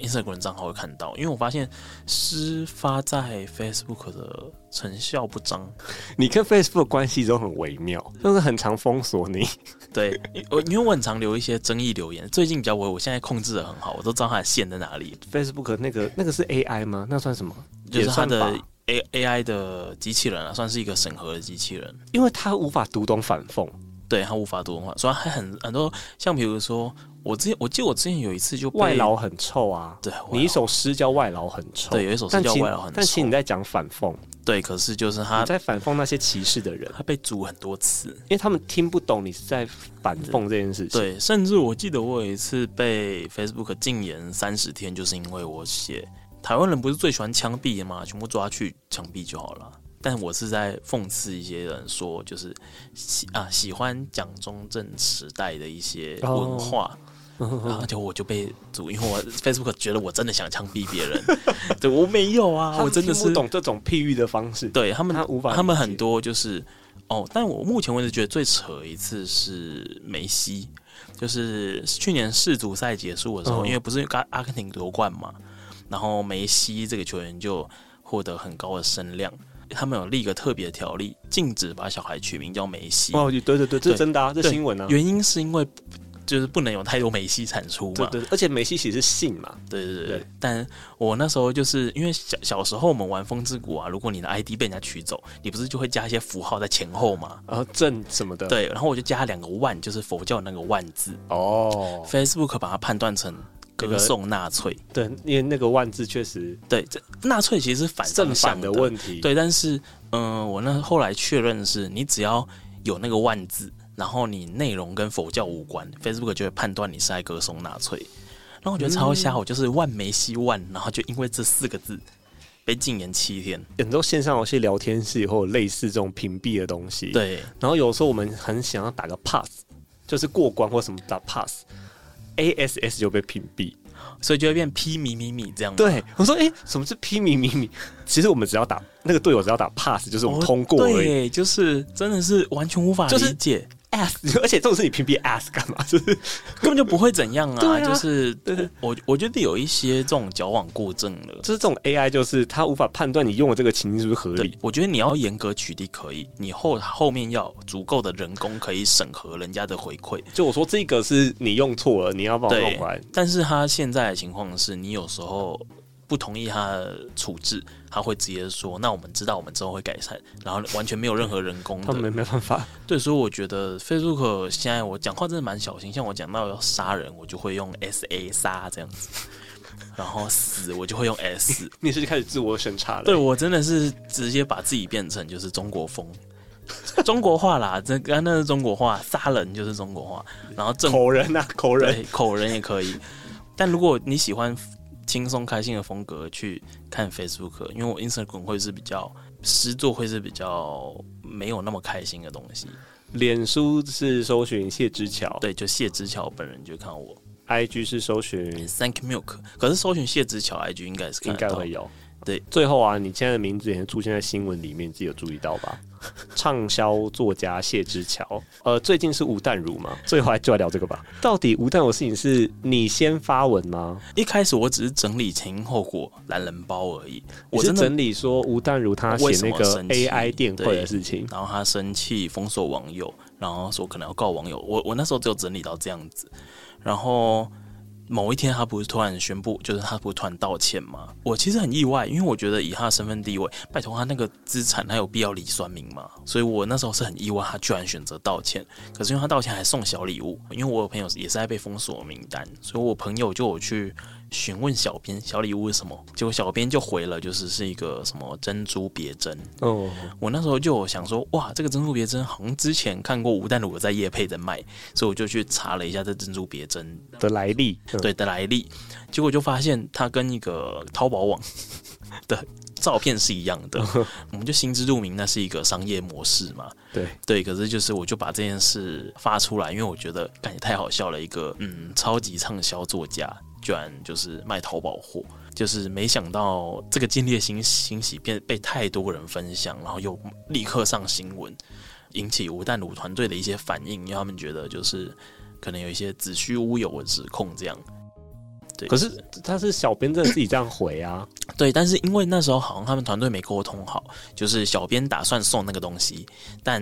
Instagram 账号会看到，因为我发现诗发在 Facebook 的成效不彰。你跟 Facebook 关系都很微妙，就是很常封锁你。对，我因为我很常留一些争议留言，最近比较微，我现在控制的很好，我都知道它的线在哪里。Facebook 那个那个是 AI 吗？那算什么？就是它的 A AI 的机器人啊，算是一个审核的机器人，因为它无法读懂反讽。对，他无法多文化，所以还很很多，像比如说。我之前我记得我之前有一次就外劳很臭啊，对，你一首诗叫外劳很臭，对，有一首诗叫外劳很臭，但其实你在讲反讽，对，可是就是他在反讽那些歧视的人，他被煮很多次，因为他们听不懂你是在反讽这件事情，对，甚至我记得我有一次被 Facebook 禁言三十天，就是因为我写台湾人不是最喜欢枪毙的吗？全部抓去枪毙就好了。但我是在讽刺一些人说，就是喜啊喜欢蒋中正时代的一些文化。哦。然后就我就被阻，因为我 Facebook 觉得我真的想枪毙别人，对我没有啊，我真的是不懂这种譬喻的方式。对他们，他无法，他们很多就是哦，但我目前为止觉得最扯一次是梅西，就是去年世足赛结束的时候，嗯、因为不是阿阿根廷夺冠嘛，然后梅西这个球员就获得很高的声量，他们有立一个特别的条例，禁止把小孩取名叫梅西。哦，对对对，这是真的啊，这新闻啊，原因是因为。就是不能有太多梅西产出嘛，对，对，而且梅西其实是姓嘛，对对对。对但我那时候就是因为小小时候我们玩风之谷啊，如果你的 ID 被人家取走，你不是就会加一些符号在前后嘛，然后正什么的，对，然后我就加两个万，就是佛教那个万字哦。Facebook 把它判断成歌颂纳粹，对，因为那个万字确实对，这纳粹其实是反正反的问题，对，但是嗯、呃，我那后来确认是你只要有那个万字。然后你内容跟佛教无关，Facebook 就会判断你是在歌颂纳粹。然后我觉得超瞎，嗯、我就是万梅西万，然后就因为这四个字被禁言七天。很多线上游戏聊天室以后类似这种屏蔽的东西，对。然后有时候我们很想要打个 pass，就是过关或什么打 pass，ASS 就被屏蔽。所以就会变 P 米米米这样。对，我说，哎、欸，什么是 P 米米米？其实我们只要打那个队友，只要打 pass，就是我们通过而已。哦、对，就是真的是完全无法理解。而且这种事你屏蔽 ask 干嘛？就是根本就不会怎样啊！就是对对，我我觉得有一些这种矫枉过正了。就是这种 AI，就是它无法判断你用的这个情境是不是合理。我觉得你要严格取缔可以，你后后面要足够的人工可以审核人家的回馈。就我说这个是你用错了，你要帮我弄回来。但是他现在的情况是你有时候。不同意他的处置，他会直接说：“那我们知道，我们之后会改善。”然后完全没有任何人工的，他们没办法。对，所以我觉得 Facebook 现在我讲话真的蛮小心，像我讲到要杀人，我就会用 S A 杀这样子，然后死我就会用 S。你是开始自我审查了？对，我真的是直接把自己变成就是中国风，中国话啦，这刚刚那是中国话，杀人就是中国话，然后正口人啊，口人，口人也可以。但如果你喜欢。轻松开心的风格去看 Facebook，因为我 Instagram 会是比较诗作，会是比较没有那么开心的东西。脸书是搜寻谢之桥，对，就谢之桥本人就看我。IG 是搜寻 Thank Milk，可是搜寻谢之桥 IG 应该是应该会有。对，最后啊，你现在的名字也出现在新闻里面，自己有注意到吧？畅销作家谢之桥，呃，最近是吴淡如嘛？最后来就来聊这个吧。到底吴淡如的事情是你先发文吗？一开始我只是整理前因后果、懒人包而已。我是整理说吴淡如他写那个 AI 电会的事情，然后他生气封锁网友，然后说可能要告网友。我我那时候只有整理到这样子，然后。某一天，他不是突然宣布，就是他不是突然道歉吗？我其实很意外，因为我觉得以他的身份地位，拜托他那个资产，他有必要理算明吗？所以我那时候是很意外，他居然选择道歉。可是因为他道歉还送小礼物，因为我有朋友也是在被封锁名单，所以我朋友就有去。询问小编小礼物是什么？结果小编就回了，就是是一个什么珍珠别针。哦，oh. 我那时候就想说，哇，这个珍珠别针好像之前看过吴淡如在夜配在卖，所以我就去查了一下这珍珠别针的来历，对的来历。结果就发现它跟一个淘宝网的照片是一样的，我们就心知肚明，那是一个商业模式嘛。对对，可是就是我就把这件事发出来，因为我觉得感觉太好笑了，一个嗯超级畅销作家。居然就是卖淘宝货，就是没想到这个建立欣欣喜变被太多人分享，然后又立刻上新闻，引起吴淡鲁团队的一些反应，因为他们觉得就是可能有一些子虚乌有的指控这样。对，可是他是小编真的自己这样回啊？对，但是因为那时候好像他们团队没沟通好，就是小编打算送那个东西，但。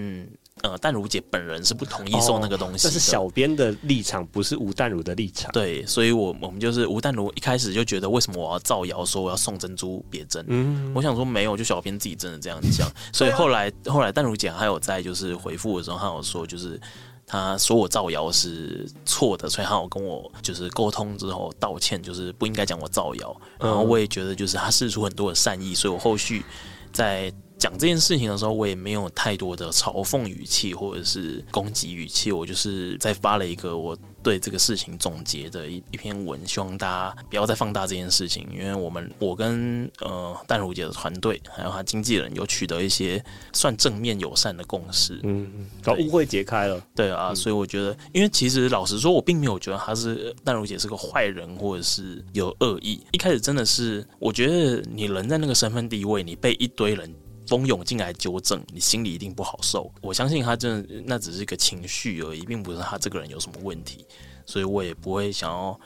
呃，淡如姐本人是不同意送那个东西，但是小编的立场不是吴淡如的立场。对，所以我我们就是吴淡如一开始就觉得，为什么我要造谣说我要送珍珠别针？嗯，我想说没有，就小编自己真的这样讲。所以后来后来淡如姐还有在就是回复的时候，她有说就是她说我造谣是错的，所以她有跟我就是沟通之后道歉，就是不应该讲我造谣。然后我也觉得就是她试出很多的善意，所以我后续在。讲这件事情的时候，我也没有太多的嘲讽语气或者是攻击语气，我就是在发了一个我对这个事情总结的一一篇文，希望大家不要再放大这件事情，因为我们我跟呃淡如姐的团队还有她经纪人有取得一些算正面友善的共识，嗯，把误会解开了，对啊，嗯、所以我觉得，因为其实老实说，我并没有觉得她是淡如姐是个坏人或者是有恶意，一开始真的是我觉得你人在那个身份地位，你被一堆人。蜂拥进来纠正，你心里一定不好受。我相信他真的那只是一个情绪而已，并不是他这个人有什么问题，所以我也不会想要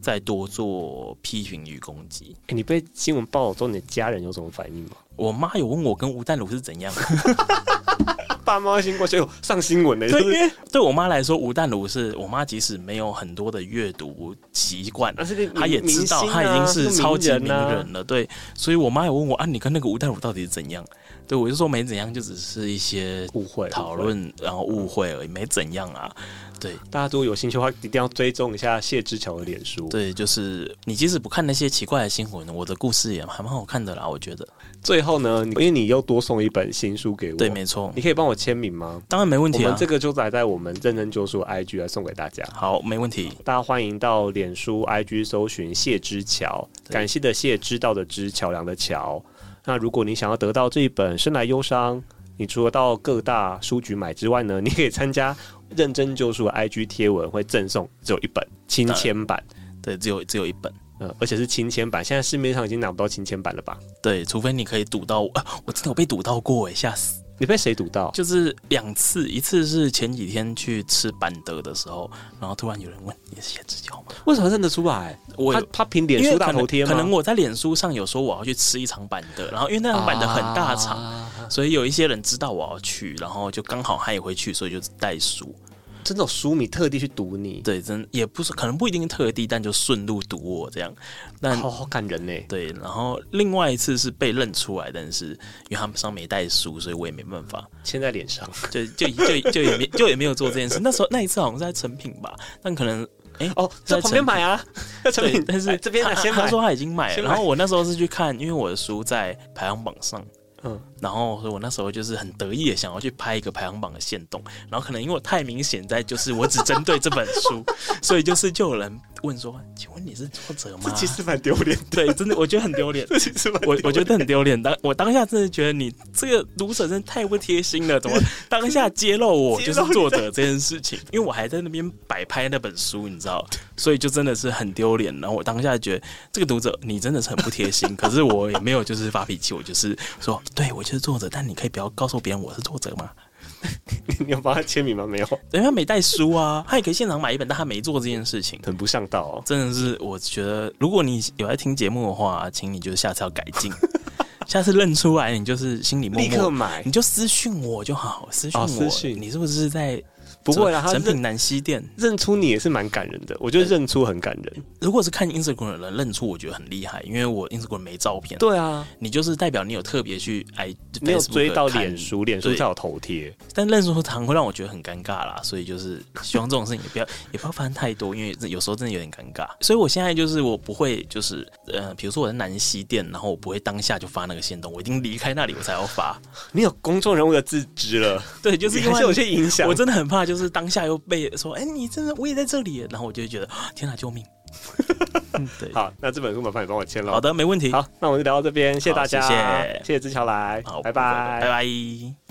再多做批评与攻击。欸，你被新闻报道之后，你的家人有什么反应吗？我妈有问我跟吴淡如是怎样。爸妈新过就上新闻的，对，对我妈来说，吴淡如是我妈，即使没有很多的阅读习惯，她也知道她已经是超级名人了。对，所以我妈也问我啊，你跟那个吴淡如到底是怎样？对，我就说没怎样，就只是一些误会讨论，然后误会而已，没怎样啊。对，大家如果有兴趣的话，一定要追踪一下谢之桥的脸书。对，就是你即使不看那些奇怪的新闻，我的故事也还蛮好看的啦，我觉得。最后呢，因为你又多送一本新书给我，对，没错，你可以帮我签名吗？当然没问题啊，我们这个就载在我们认真救赎 IG 来送给大家。好，没问题。大家欢迎到脸书 IG 搜寻谢之桥，感谢的谢，知道的知，桥梁的桥。那如果你想要得到这一本《生来忧伤》，你除了到各大书局买之外呢，你可以参加认真救赎 IG 贴文，会赠送只有一本亲签版，对，只有只有一本，嗯，而且是亲签版。现在市面上已经拿不到亲签版了吧？对，除非你可以赌到，啊，我真的有被赌到过哎，吓死！你被谁堵到？就是两次，一次是前几天去吃板德的时候，然后突然有人问：“你是谢之乔吗？”为什么认得出来？我他他凭脸书大头贴吗？可能我在脸书上有说我要去吃一场板德，然后因为那场板德很大场，啊、所以有一些人知道我要去，然后就刚好他也会去，所以就带书。真的有书迷特地去读你，对，真也不是，可能不一定特地，但就顺路读我这样。那好好感人呢。对，然后另外一次是被认出来，但是因为他们上没带书，所以我也没办法签在脸上，就就就就也没就也没有做这件事。那时候那一次好像是在成品吧，但可能哎、欸、哦在旁边买啊，在成品，但是这边先他说他已经买了，然后我那时候是去看，因为我的书在排行榜上。嗯，然后所以我那时候就是很得意的想要去拍一个排行榜的线动，然后可能因为我太明显在就是我只针对这本书，所以就是就有人问说，请问你是作者吗？这其实蛮丢脸，对，真的我觉得很丢脸，这其实蛮我我觉得很丢脸。当我当下真的觉得你这个读者真的太不贴心了，怎么 当下揭露我就是作者这件事情？因为我还在那边摆拍那本书，你知道，所以就真的是很丢脸。然后我当下觉得这个读者你真的是很不贴心，可是我也没有就是发脾气，我就是说。对，我就是作者，但你可以不要告诉别人我是作者吗？你有帮他签名吗？没有，因为他没带书啊，他也可以现场买一本，但他没做这件事情，很不上道哦。真的是，我觉得如果你有在听节目的话，请你就是下次要改进，下次认出来你就是心里默默立刻买，你就私讯我就好，私讯我，哦、私讯你是不是在？不会啦，成品南西店认出你也是蛮感人的。我觉得认出很感人。如果是看 Instagram 的人认出，我觉得很厉害，因为我 Instagram 没照片。对啊，你就是代表你有特别去哎，没有追到脸书，脸书才有头贴。但认出常会让我觉得很尴尬啦，所以就是希望这种事情也不要也不要发生太多，因为有时候真的有点尴尬。所以我现在就是我不会就是呃，比如说我在南西店，然后我不会当下就发那个线动，我一定离开那里我才要发。你有公众人物的自知了，对，就是因为有些影响。我真的很怕，就是当下又被。说，哎、欸，你真的我也在这里，然后我就觉得，天哪，救命！嗯，对，好，那这本书麻烦你帮我签了。好的，没问题。好，那我们就聊到这边，谢谢大家，谢谢，谢谢之乔来，好，拜拜，拜拜。